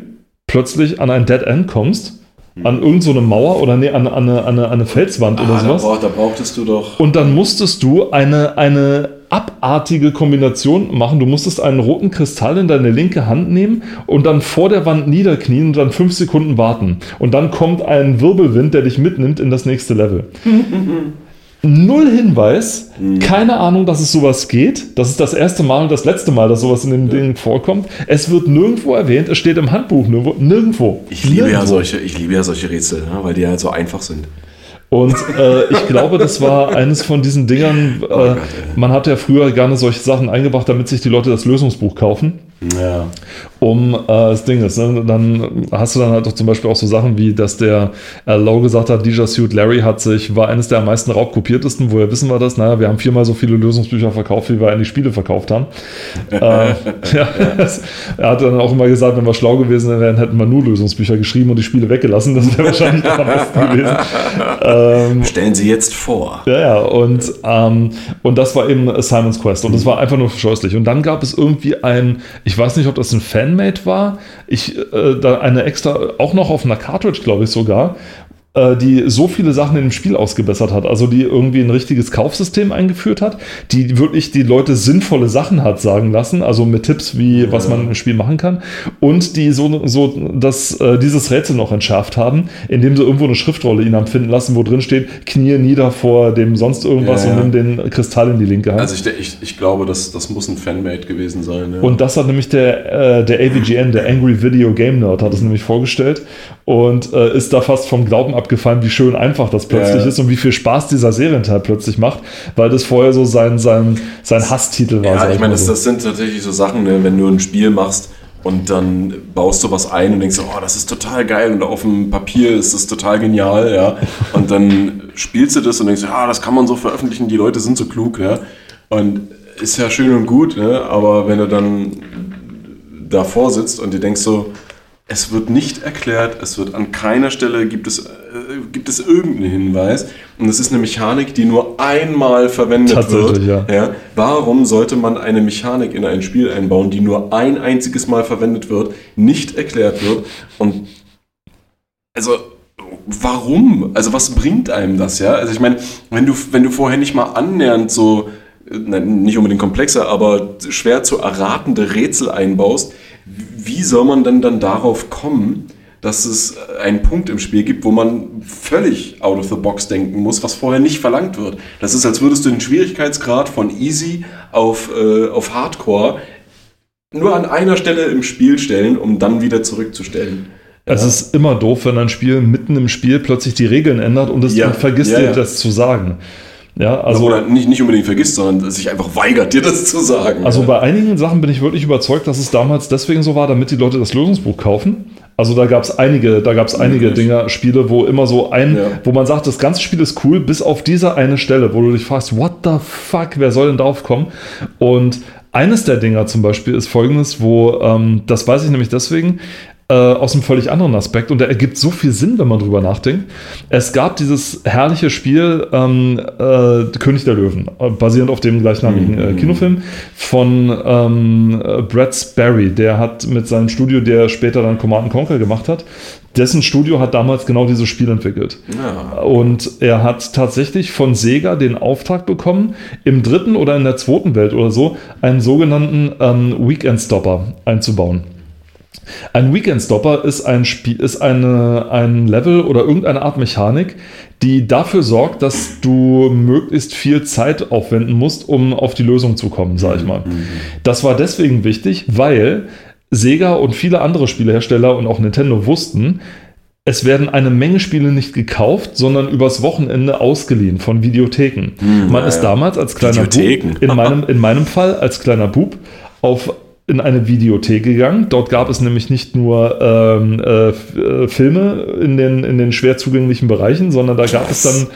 plötzlich an ein Dead End kommst an irgendeine so Mauer oder nee, an, an, eine, an, eine, an eine Felswand ah, oder sowas. Da, brauchtest du doch. Und dann musstest du eine, eine abartige Kombination machen. Du musstest einen roten Kristall in deine linke Hand nehmen und dann vor der Wand niederknien und dann fünf Sekunden warten. Und dann kommt ein Wirbelwind, der dich mitnimmt in das nächste Level. Null Hinweis, mhm. keine Ahnung, dass es sowas geht. Das ist das erste Mal und das letzte Mal, dass sowas in den ja. Dingen vorkommt. Es wird nirgendwo erwähnt, es steht im Handbuch nirgendwo. Ich liebe, nirgendwo. Ja, solche, ich liebe ja solche Rätsel, ne, weil die ja so einfach sind. Und äh, ich glaube, das war eines von diesen Dingern. Oh äh, man hat ja früher gerne solche Sachen eingebracht, damit sich die Leute das Lösungsbuch kaufen. Ja. Um äh, das Ding ist, ne? dann hast du dann halt auch zum Beispiel auch so Sachen wie, dass der äh, Low gesagt hat, DJ Suit Larry hat sich, war eines der am meisten raubkopiertesten, woher wissen wir das? Naja, wir haben viermal so viele Lösungsbücher verkauft, wie wir eigentlich Spiele verkauft haben. äh, ja, er hat dann auch immer gesagt, wenn wir schlau gewesen wären, hätten wir nur Lösungsbücher geschrieben und die Spiele weggelassen. Das wäre wahrscheinlich am besten gewesen. Ähm, Stellen Sie jetzt vor. Ja, ja, und, ähm, und das war eben Simon's Quest und das war einfach nur verscheußlich. Und dann gab es irgendwie ein, ich weiß nicht, ob das ein Fanmade war. Ich, äh, da eine extra, auch noch auf einer Cartridge, glaube ich sogar, die so viele Sachen in dem Spiel ausgebessert hat, also die irgendwie ein richtiges Kaufsystem eingeführt hat, die wirklich die Leute sinnvolle Sachen hat sagen lassen, also mit Tipps, wie ja. was man im Spiel machen kann, und die so, so dass äh, dieses Rätsel noch entschärft haben, indem sie irgendwo eine Schriftrolle ihn haben finden lassen, wo drin steht, knie nieder vor dem sonst irgendwas ja, ja. und nimm den Kristall in die linke Hand. Also ich, ich, ich glaube, das, das muss ein Fanmade gewesen sein. Und das hat nämlich der, äh, der AVGN, der Angry Video Game Nerd, hat es nämlich vorgestellt und äh, ist da fast vom Glauben abgefallen, wie schön einfach das plötzlich ja. ist und wie viel Spaß dieser Serienteil plötzlich macht, weil das vorher so sein, sein, sein Hasstitel war. Ja, ich meine, das, das, sind tatsächlich so Sachen, ne, wenn du ein Spiel machst und dann baust du was ein und denkst, oh, das ist total geil und auf dem Papier ist das total genial, ja. Und dann spielst du das und denkst, ja, das kann man so veröffentlichen, die Leute sind so klug, ja. Und ist ja schön und gut, ne? aber wenn du dann davor sitzt und dir denkst so, es wird nicht erklärt, es wird an keiner Stelle gibt es, äh, gibt es irgendeinen Hinweis. Und es ist eine Mechanik, die nur einmal verwendet wird. Ja. ja. Warum sollte man eine Mechanik in ein Spiel einbauen, die nur ein einziges Mal verwendet wird, nicht erklärt wird? Und also warum? Also was bringt einem das, ja? Also ich meine, wenn du, wenn du vorher nicht mal annähernd so, äh, nicht unbedingt komplexer, aber schwer zu erratende Rätsel einbaust, wie soll man denn dann darauf kommen, dass es einen Punkt im Spiel gibt, wo man völlig out of the box denken muss, was vorher nicht verlangt wird. Das ist, als würdest du den Schwierigkeitsgrad von easy auf, äh, auf Hardcore nur an einer Stelle im Spiel stellen, um dann wieder zurückzustellen. Es ist immer doof, wenn ein Spiel mitten im Spiel plötzlich die Regeln ändert und es ja, dann vergisst ja, dir das zu sagen. Ja, also, Oder nicht, nicht unbedingt vergisst, sondern sich einfach weigert, dir das zu sagen. Also bei einigen Sachen bin ich wirklich überzeugt, dass es damals deswegen so war, damit die Leute das Lösungsbuch kaufen. Also da gab es einige, da gab es einige Dinger, Spiele, wo immer so ein, Ja. wo man sagt, das ganze Spiel ist cool, bis auf diese eine Stelle, wo du dich fragst, what the fuck, wer soll denn darauf kommen? Und eines der Dinger zum Beispiel ist folgendes, wo, ähm, das weiß ich nämlich deswegen, äh, aus einem völlig anderen Aspekt und der ergibt so viel Sinn, wenn man drüber nachdenkt. Es gab dieses herrliche Spiel ähm, äh, König der Löwen, basierend auf dem gleichnamigen äh, Kinofilm von ähm, äh, Brad Sperry. Der hat mit seinem Studio, der später dann Command Conquer gemacht hat, dessen Studio hat damals genau dieses Spiel entwickelt. Ja. Und er hat tatsächlich von Sega den Auftrag bekommen, im dritten oder in der zweiten Welt oder so einen sogenannten ähm, Weekend Stopper einzubauen. Ein Weekend Stopper ist ein Spiel, ist eine, ein Level oder irgendeine Art Mechanik, die dafür sorgt, dass du möglichst viel Zeit aufwenden musst, um auf die Lösung zu kommen, sag ich mal. Das war deswegen wichtig, weil Sega und viele andere Spielehersteller und auch Nintendo wussten, es werden eine Menge Spiele nicht gekauft, sondern übers Wochenende ausgeliehen von Videotheken. Man ist ja. damals als kleiner Videotheken. Bub, in meinem, in meinem Fall als kleiner Bub, auf in eine Videothek gegangen. Dort gab es nämlich nicht nur ähm, äh, äh, Filme in den, in den schwer zugänglichen Bereichen, sondern da gab es dann,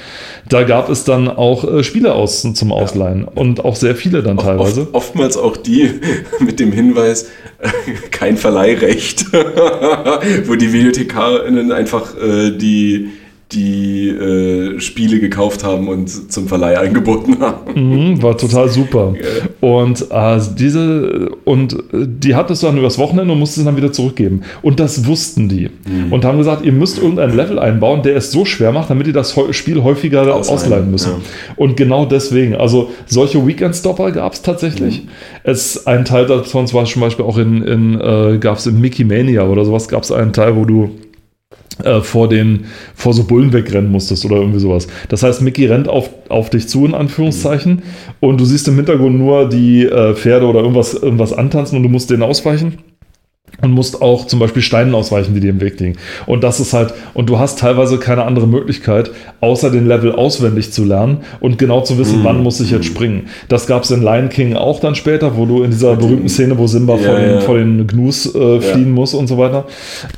da gab es dann auch äh, Spiele aus, zum Ausleihen und auch sehr viele dann teilweise. Oft, oftmals auch die mit dem Hinweis, äh, kein Verleihrecht, wo die VideothekarInnen einfach äh, die, die äh, Spiele gekauft haben und zum Verleih angeboten haben. Mhm, war total super. Und äh, diese und äh, die hat es dann übers Wochenende und musste es dann wieder zurückgeben. Und das wussten die. Und haben gesagt, ihr müsst irgendein Level einbauen, der es so schwer macht, damit ihr das Spiel häufiger ausleihen, Ausleihen, müssen. ja. Und genau deswegen, also solche Weekend-Stopper gab es tatsächlich. Es ein Teil davon war zum Beispiel auch in, in äh, gab es in Mickey Mania oder sowas, gab es einen Teil, wo du äh, vor den vor so Bullen wegrennen musstest oder irgendwie sowas. Das heißt, Mickey rennt auf, auf dich zu, in Anführungszeichen, und du siehst im Hintergrund nur die äh, Pferde oder irgendwas, irgendwas antanzen und du musst denen ausweichen. Und musst auch zum Beispiel Steinen ausweichen, die dir im Weg liegen. Und das ist halt, und du hast teilweise keine andere Möglichkeit, außer den Level auswendig zu lernen und genau zu wissen, Mhm. wann muss ich jetzt springen. Das gab es in Lion King auch dann später, wo du in dieser berühmten Szene, wo Simba vor, Ja, den, ja. vor den Gnus äh, fliehen muss und so weiter.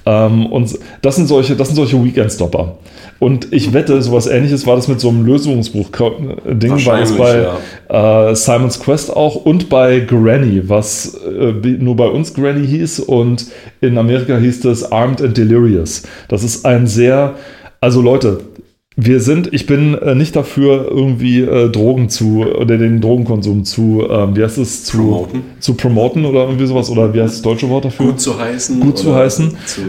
Ähm, und das sind solche, das sind solche Weekend-Stopper. Und ich wette, sowas ähnliches war das mit so einem Lösungsbuch-Ding, war das bei äh, Simon's Quest auch und bei Granny, was äh, nur bei uns Granny hieß und in Amerika hieß das Armed and Delirious. Das ist ein sehr, also Leute, wir sind, ich bin äh, nicht dafür, irgendwie äh, Drogen zu, oder den Drogenkonsum zu, ähm, wie heißt es, zu Promoten. zu promoten oder irgendwie sowas, oder wie heißt das deutsche Wort dafür? Gut zu heißen. Gut zu heißen. Zu ja.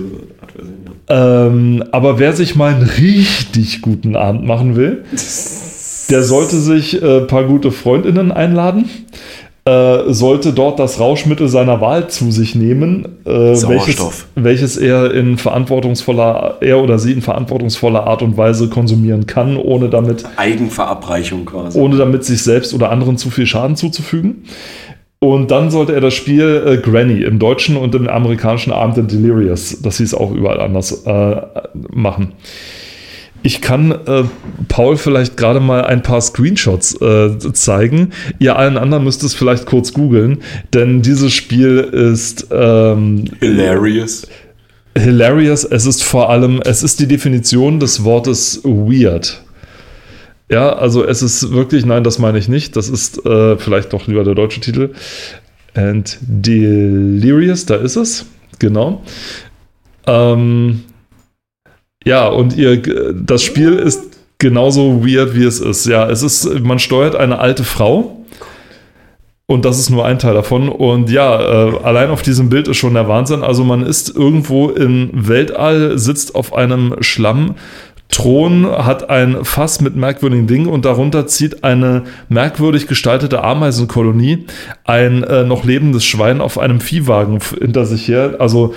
Ähm, aber wer sich mal einen richtig guten Abend machen will, der sollte sich äh, ein paar gute Freundinnen einladen, äh, sollte dort das Rauschmittel seiner Wahl zu sich nehmen, äh, welches, welches er in verantwortungsvoller, er oder sie in verantwortungsvoller Art und Weise konsumieren kann, ohne damit Eigenverabreichung quasi. ohne damit sich selbst oder anderen zu viel Schaden zuzufügen. Und dann sollte er das Spiel äh, Granny im Deutschen und im amerikanischen Armed and Delirious, das hieß auch überall anders, äh, machen. Ich kann äh, Paul vielleicht gerade mal ein paar Screenshots äh, zeigen. Ihr allen anderen müsst es vielleicht kurz googeln, denn dieses Spiel ist ähm, Hilarious. hilarious. Es ist vor allem, es ist die Definition des Wortes weird. Ja, also es ist wirklich, nein, das meine ich nicht. Das ist äh, vielleicht doch lieber der deutsche Titel. And Delirious, da ist es. Genau. Ähm, ja, und ihr, das Spiel ist genauso weird, wie es ist. Ja, es ist, man steuert eine alte Frau. Und das ist nur ein Teil davon. Und ja, äh, allein auf diesem Bild ist schon der Wahnsinn. Also man ist irgendwo im Weltall, sitzt auf einem Schlammthron, hat ein Fass mit merkwürdigen Dingen und darunter zieht eine merkwürdig gestaltete Ameisenkolonie ein äh, noch lebendes Schwein auf einem Viehwagen hinter sich her. Also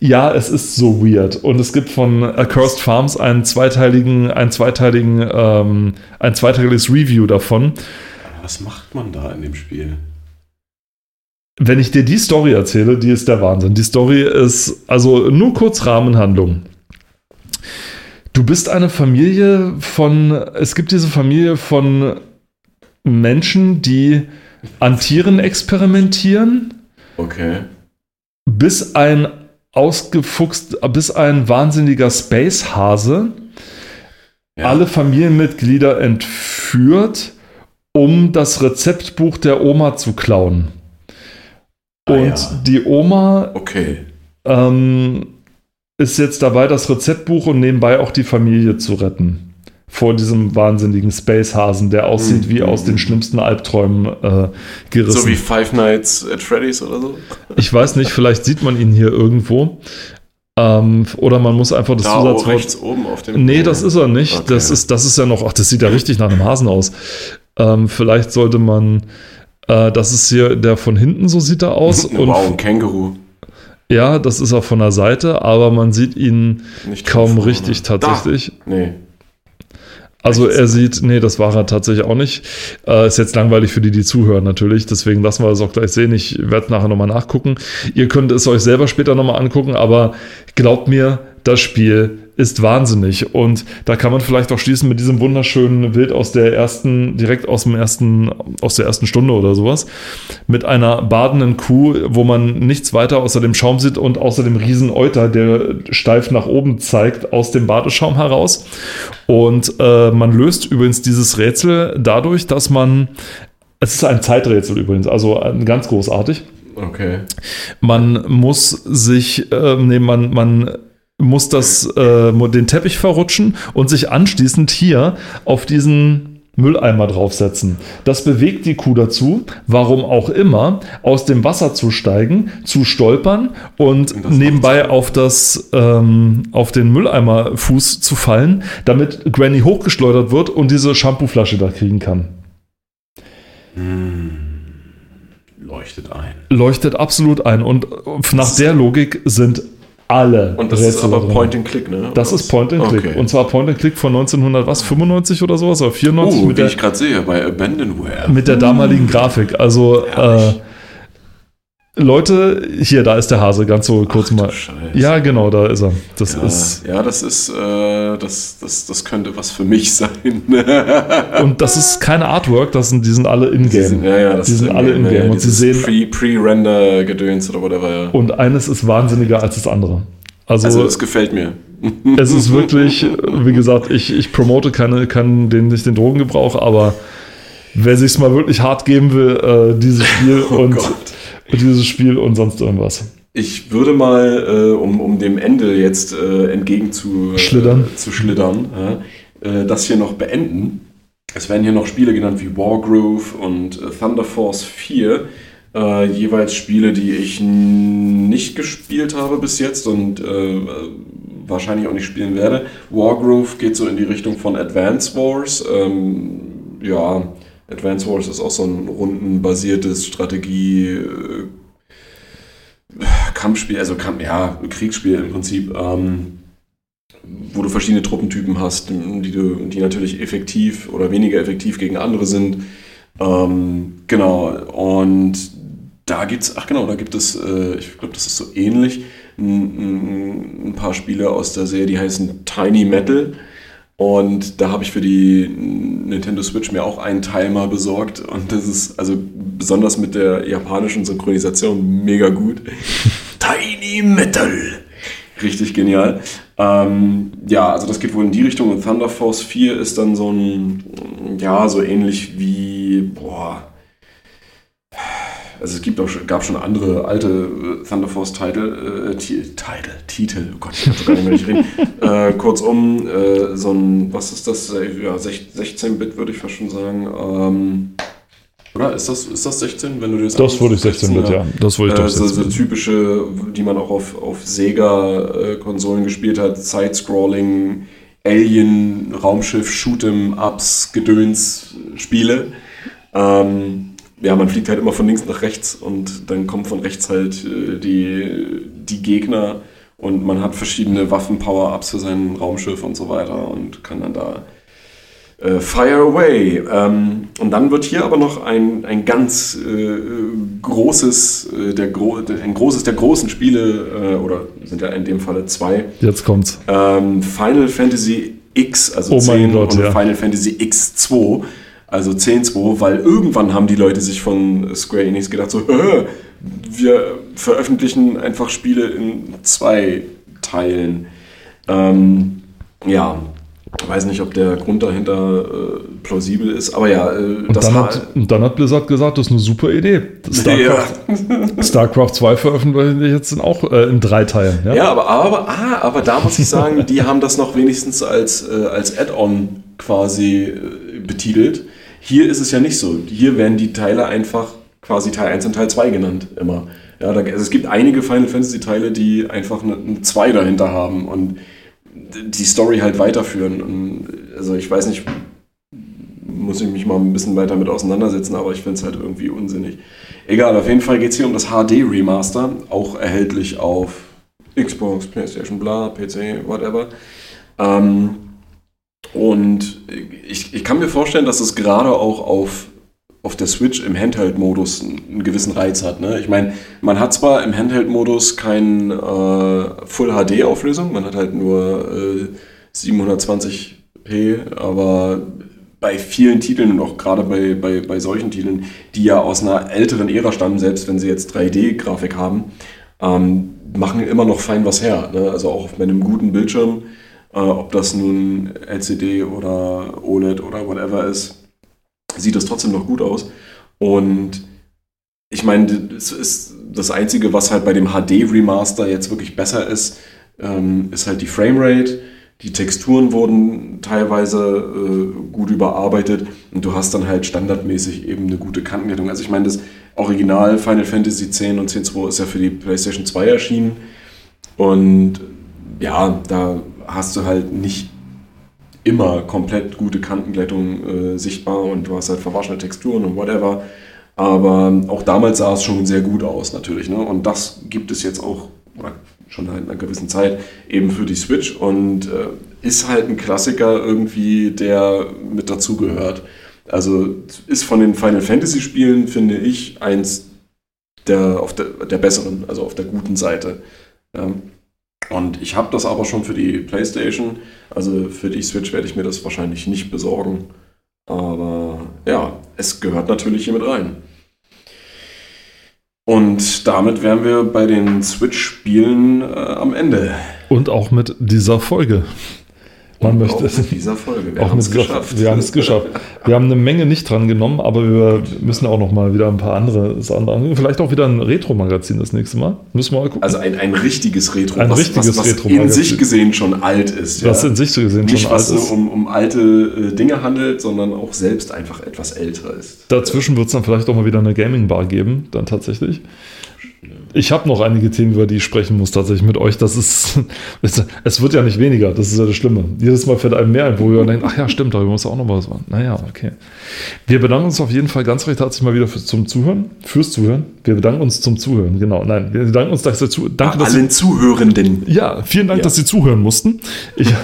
ja, es ist so weird. Und es gibt von Accursed Farms einen zweiteiligen, einen zweiteiligen, ähm, ein zweiteiliges Review davon. Was macht man da in dem Spiel? Wenn ich dir die Story erzähle, die ist der Wahnsinn. Die Story ist, also nur kurz Rahmenhandlung. Du bist eine Familie von, es gibt diese Familie von Menschen, die an Tieren experimentieren, Okay. bis ein ausgefuchst bis ein wahnsinniger Space-Hase Ja. alle Familienmitglieder entführt, um das Rezeptbuch der Oma zu klauen. Ah, Und ja. die Oma Okay. ähm, ist jetzt dabei, das Rezeptbuch und nebenbei auch die Familie zu retten. Vor diesem wahnsinnigen Space-Hasen, der aussieht Mhm. wie aus den schlimmsten Albträumen äh, gerissen. So wie Five Nights at Freddy's oder so? ich weiß nicht, vielleicht sieht man ihn hier irgendwo. Ähm, oder man muss einfach das Da Zusatzwort. rechts oben auf dem. Nee, das ist er nicht. Okay. Das, ist, das ist ja noch, ach, das sieht ja richtig nach einem Hasen aus. Ähm, vielleicht sollte man, äh, das ist hier, der von hinten, so sieht er aus. Wow, ein Känguru. Ja, das ist er von der Seite, aber man sieht ihn Nicht kaum vorne. richtig tatsächlich. Da. Nee. Also Rechts. er sieht, nee, das war er tatsächlich auch nicht. Äh, ist jetzt langweilig für die, die zuhören natürlich, deswegen lassen wir das auch gleich sehen. Ich werde es nachher nochmal nachgucken. Ihr könnt es euch selber später nochmal angucken, aber glaubt mir, das Spiel ist wahnsinnig. Und da kann man vielleicht auch schließen mit diesem wunderschönen Bild aus der ersten, direkt aus dem ersten, aus der ersten Stunde oder sowas. Mit einer badenden Kuh, wo man nichts weiter außer dem Schaum sieht und außer dem riesen Euter, der steif nach oben zeigt, aus dem Badeschaum heraus. Und äh, man löst übrigens dieses Rätsel dadurch, dass man. Es ist ein Zeiträtsel übrigens, also ganz großartig. Okay. Man muss sich, äh, nee, man, man muss das, äh, den Teppich verrutschen und sich anschließend hier auf diesen Mülleimer draufsetzen. Das bewegt die Kuh dazu, warum auch immer, aus dem Wasser zu steigen, zu stolpern und Und nebenbei auf, das, ähm, auf den Mülleimerfuß zu fallen, damit Granny hochgeschleudert wird und diese Shampooflasche da kriegen kann. Leuchtet ein. Leuchtet absolut ein und nach der Logik sind alle Und das ist Rätsel aber da drin. Point and Click, ne? Das ist Point and Click. Okay. Und zwar Point and Click von 1900, was, 95 oder sowas? Oder 94 Oh, mit, wie der, ich gerade sehe, bei Abandonware. mit der damaligen Grafik. Also, äh. Leute, hier, da ist der Hase, ganz so kurz Ach, mal. Scheiße. Ja, genau, da ist er. Das Ja, ist. ja, das ist, äh, das, das, das könnte was für mich sein. Und das ist keine Artwork, das sind, die sind alle in-game. ja, ja, das Die sind alle in-game, ja, und sie sehen- Pre- Pre-Render-Gedöns oder whatever. Ja. Und eines ist wahnsinniger als das andere. Also, Also, es gefällt mir. es ist wirklich, wie gesagt, ich, ich promote keine, kann den, nicht den Drogengebrauch, aber wer sich's mal wirklich hart geben will, äh, dieses Spiel Oh und Gott. Dieses Spiel und sonst irgendwas. Ich würde mal, äh, um, um dem Ende jetzt äh, entgegen zu Schlittern. Äh, zu schlittern äh, das hier noch beenden. Es werden hier noch Spiele genannt wie Wargroove und äh, Thunder Force 4. Äh, jeweils Spiele, die ich nicht gespielt habe bis jetzt und äh, wahrscheinlich auch nicht spielen werde. Wargroove geht so in die Richtung von Advance Wars. Ähm, ja, Advance Wars ist auch so ein rundenbasiertes Strategie. Äh, Kampfspiel, also Kampf, ja, Kriegsspiel im Prinzip, ähm, wo du verschiedene Truppentypen hast, die, du, die natürlich effektiv oder weniger effektiv gegen andere sind. Ähm, genau, und da gibt's, ach genau, da gibt es, äh, ich glaube, das ist so ähnlich, ein, ein paar Spiele aus der Serie, die heißen Tiny Metal. Und da habe ich für die Nintendo Switch mir auch einen mal besorgt. Und das ist also besonders mit der japanischen Synchronisation mega gut. Tiny Metal. Richtig genial. Ähm, ja, also das geht wohl in die Richtung. Und Thunder Force 4 ist dann so ein, ja, so ähnlich wie, boah. Also es gibt auch, gab schon andere alte äh, Thunder Force Titel, äh, Ti- Titel, Titel, oh Gott, ich kann sogar nicht mehr nicht reden. äh, kurzum, äh, so ein, was ist das? Äh, Ja, sech- 16-Bit würde ich fast schon sagen. Ähm, oder ist das, ist das 16, wenn du dir das Das würde ich 16 mit, ja. Das würde ich doch äh, so, so 16 typische, die man auch auf, auf Sega-Konsolen gespielt hat, Side-Scrolling, Alien, Raumschiff, Shoot'em, Ups, Gedöns, Spiele. Ähm, ja, man fliegt halt immer von links nach rechts und dann kommen von rechts halt äh, die, die Gegner und man hat verschiedene Waffen-Power-Ups für sein Raumschiff und so weiter und kann dann da äh, Fire Away. Ähm, und dann wird hier aber noch ein, ein ganz äh, großes, äh, der Gro ein großes der großen Spiele, äh, oder sind ja in dem Falle zwei, Jetzt kommt's. ähm, Final Fantasy X, also Oh mein 10 Gott, und ja. Final Fantasy X2. Also 10.2, weil irgendwann haben die Leute sich von Square Enix gedacht, so, wir veröffentlichen einfach Spiele in zwei Teilen. Ähm, ja, weiß nicht, ob der Grund dahinter äh, plausibel ist, aber ja, äh, Und dann, hat, und dann hat Blizzard gesagt, das ist eine super Idee. StarCraft, ja. StarCraft 2 veröffentlichen jetzt auch äh, in drei Teilen. Ja, ja aber, aber, ah, aber da muss ich sagen, die haben das noch wenigstens als, äh, als Add-on quasi äh, betitelt. Hier ist es ja nicht so. Hier werden die Teile einfach quasi Teil 1 und Teil 2 genannt, immer. Ja, da, also es gibt einige Final Fantasy Teile, die einfach eine, eine 2 dahinter haben und die Story halt weiterführen. Und also ich weiß nicht, muss ich mich mal ein bisschen weiter mit auseinandersetzen, aber ich finde es halt irgendwie unsinnig. Egal, auf jeden Fall geht es hier um das HD Remaster, auch erhältlich auf Xbox, PlayStation, bla, PC, whatever. Ähm, und ich, ich kann mir vorstellen, dass es gerade auch auf, auf der Switch im Handheld-Modus einen gewissen Reiz hat. Ne? Ich meine, man hat zwar im Handheld-Modus keine äh, Full-HD-Auflösung, man hat halt nur äh, 720p, aber bei vielen Titeln und auch gerade bei, bei, bei solchen Titeln, die ja aus einer älteren Ära stammen, selbst wenn sie jetzt 3D-Grafik haben, ähm, machen immer noch fein was her. Ne? Also auch mit einem guten Bildschirm äh, ob das nun LCD oder OLED oder whatever ist, sieht das trotzdem noch gut aus. Und ich meine, das ist das Einzige, was halt bei dem HD-Remaster jetzt wirklich besser ist, ähm, ist halt die Framerate. Die Texturen wurden teilweise äh, gut überarbeitet und du hast dann halt standardmäßig eben eine gute Kantenglättung. Also ich meine, das Original Final Fantasy X und X2 ist ja für die PlayStation 2 erschienen und ja, da hast du halt nicht immer komplett gute Kantenglättung äh, sichtbar und du hast halt verwaschene Texturen und whatever. Aber auch damals sah es schon sehr gut aus, natürlich. Ne? Und das gibt es jetzt auch, oder schon seit einer gewissen Zeit, eben für die Switch und äh, ist halt ein Klassiker irgendwie, der mit dazugehört. Also ist von den Final Fantasy Spielen, finde ich, eins der, auf der, der besseren, also auf der guten Seite. Ja. Und ich habe das aber schon für die PlayStation. Also für die Switch werde ich mir das wahrscheinlich nicht besorgen. Aber ja, es gehört natürlich hier mit rein. Und damit wären wir bei den Switch-Spielen äh, am Ende. Und auch mit dieser Folge. Man möchte auch mit dieser Folge. Wir haben es geschafft. Wir haben es geschafft. Wir haben eine Menge nicht dran genommen, aber wir müssen auch noch mal wieder ein paar andere Sachen. Vielleicht auch wieder ein Retro-Magazin das nächste Mal. Müssen wir mal gucken. Also ein, ein richtiges Retro. Ein was, richtiges was, was Retro in sich gesehen schon alt ist. Ja? Was in sich gesehen Nicht, schon alt ist. Nicht was um, um alte äh, Dinge handelt, sondern auch selbst einfach etwas älter ist. Dazwischen wird es dann vielleicht auch mal wieder eine Gaming-Bar geben, dann tatsächlich. Ich habe noch einige Themen, über die ich sprechen muss, tatsächlich mit euch. Das ist, es wird ja nicht weniger, das ist ja das Schlimme. Jedes Mal fällt einem mehr ein, wo wir denken, ach ja, stimmt, darüber muss auch noch was machen. Naja, okay. Wir bedanken uns auf jeden Fall ganz recht herzlich mal wieder für, zum Zuhören, fürs Zuhören. Wir bedanken uns zum Zuhören, genau. Nein, wir bedanken uns, dass ihr zu, danke, dass allen Sie, Zuhörenden. Ja, vielen Dank, ja. dass Sie zuhören mussten. Ich,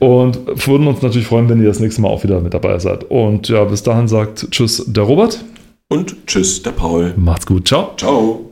und würden uns natürlich freuen, wenn ihr das nächste Mal auch wieder mit dabei seid. Und ja, bis dahin sagt Tschüss, der Robert. Und tschüss, der Paul. Macht's gut. Ciao. Ciao.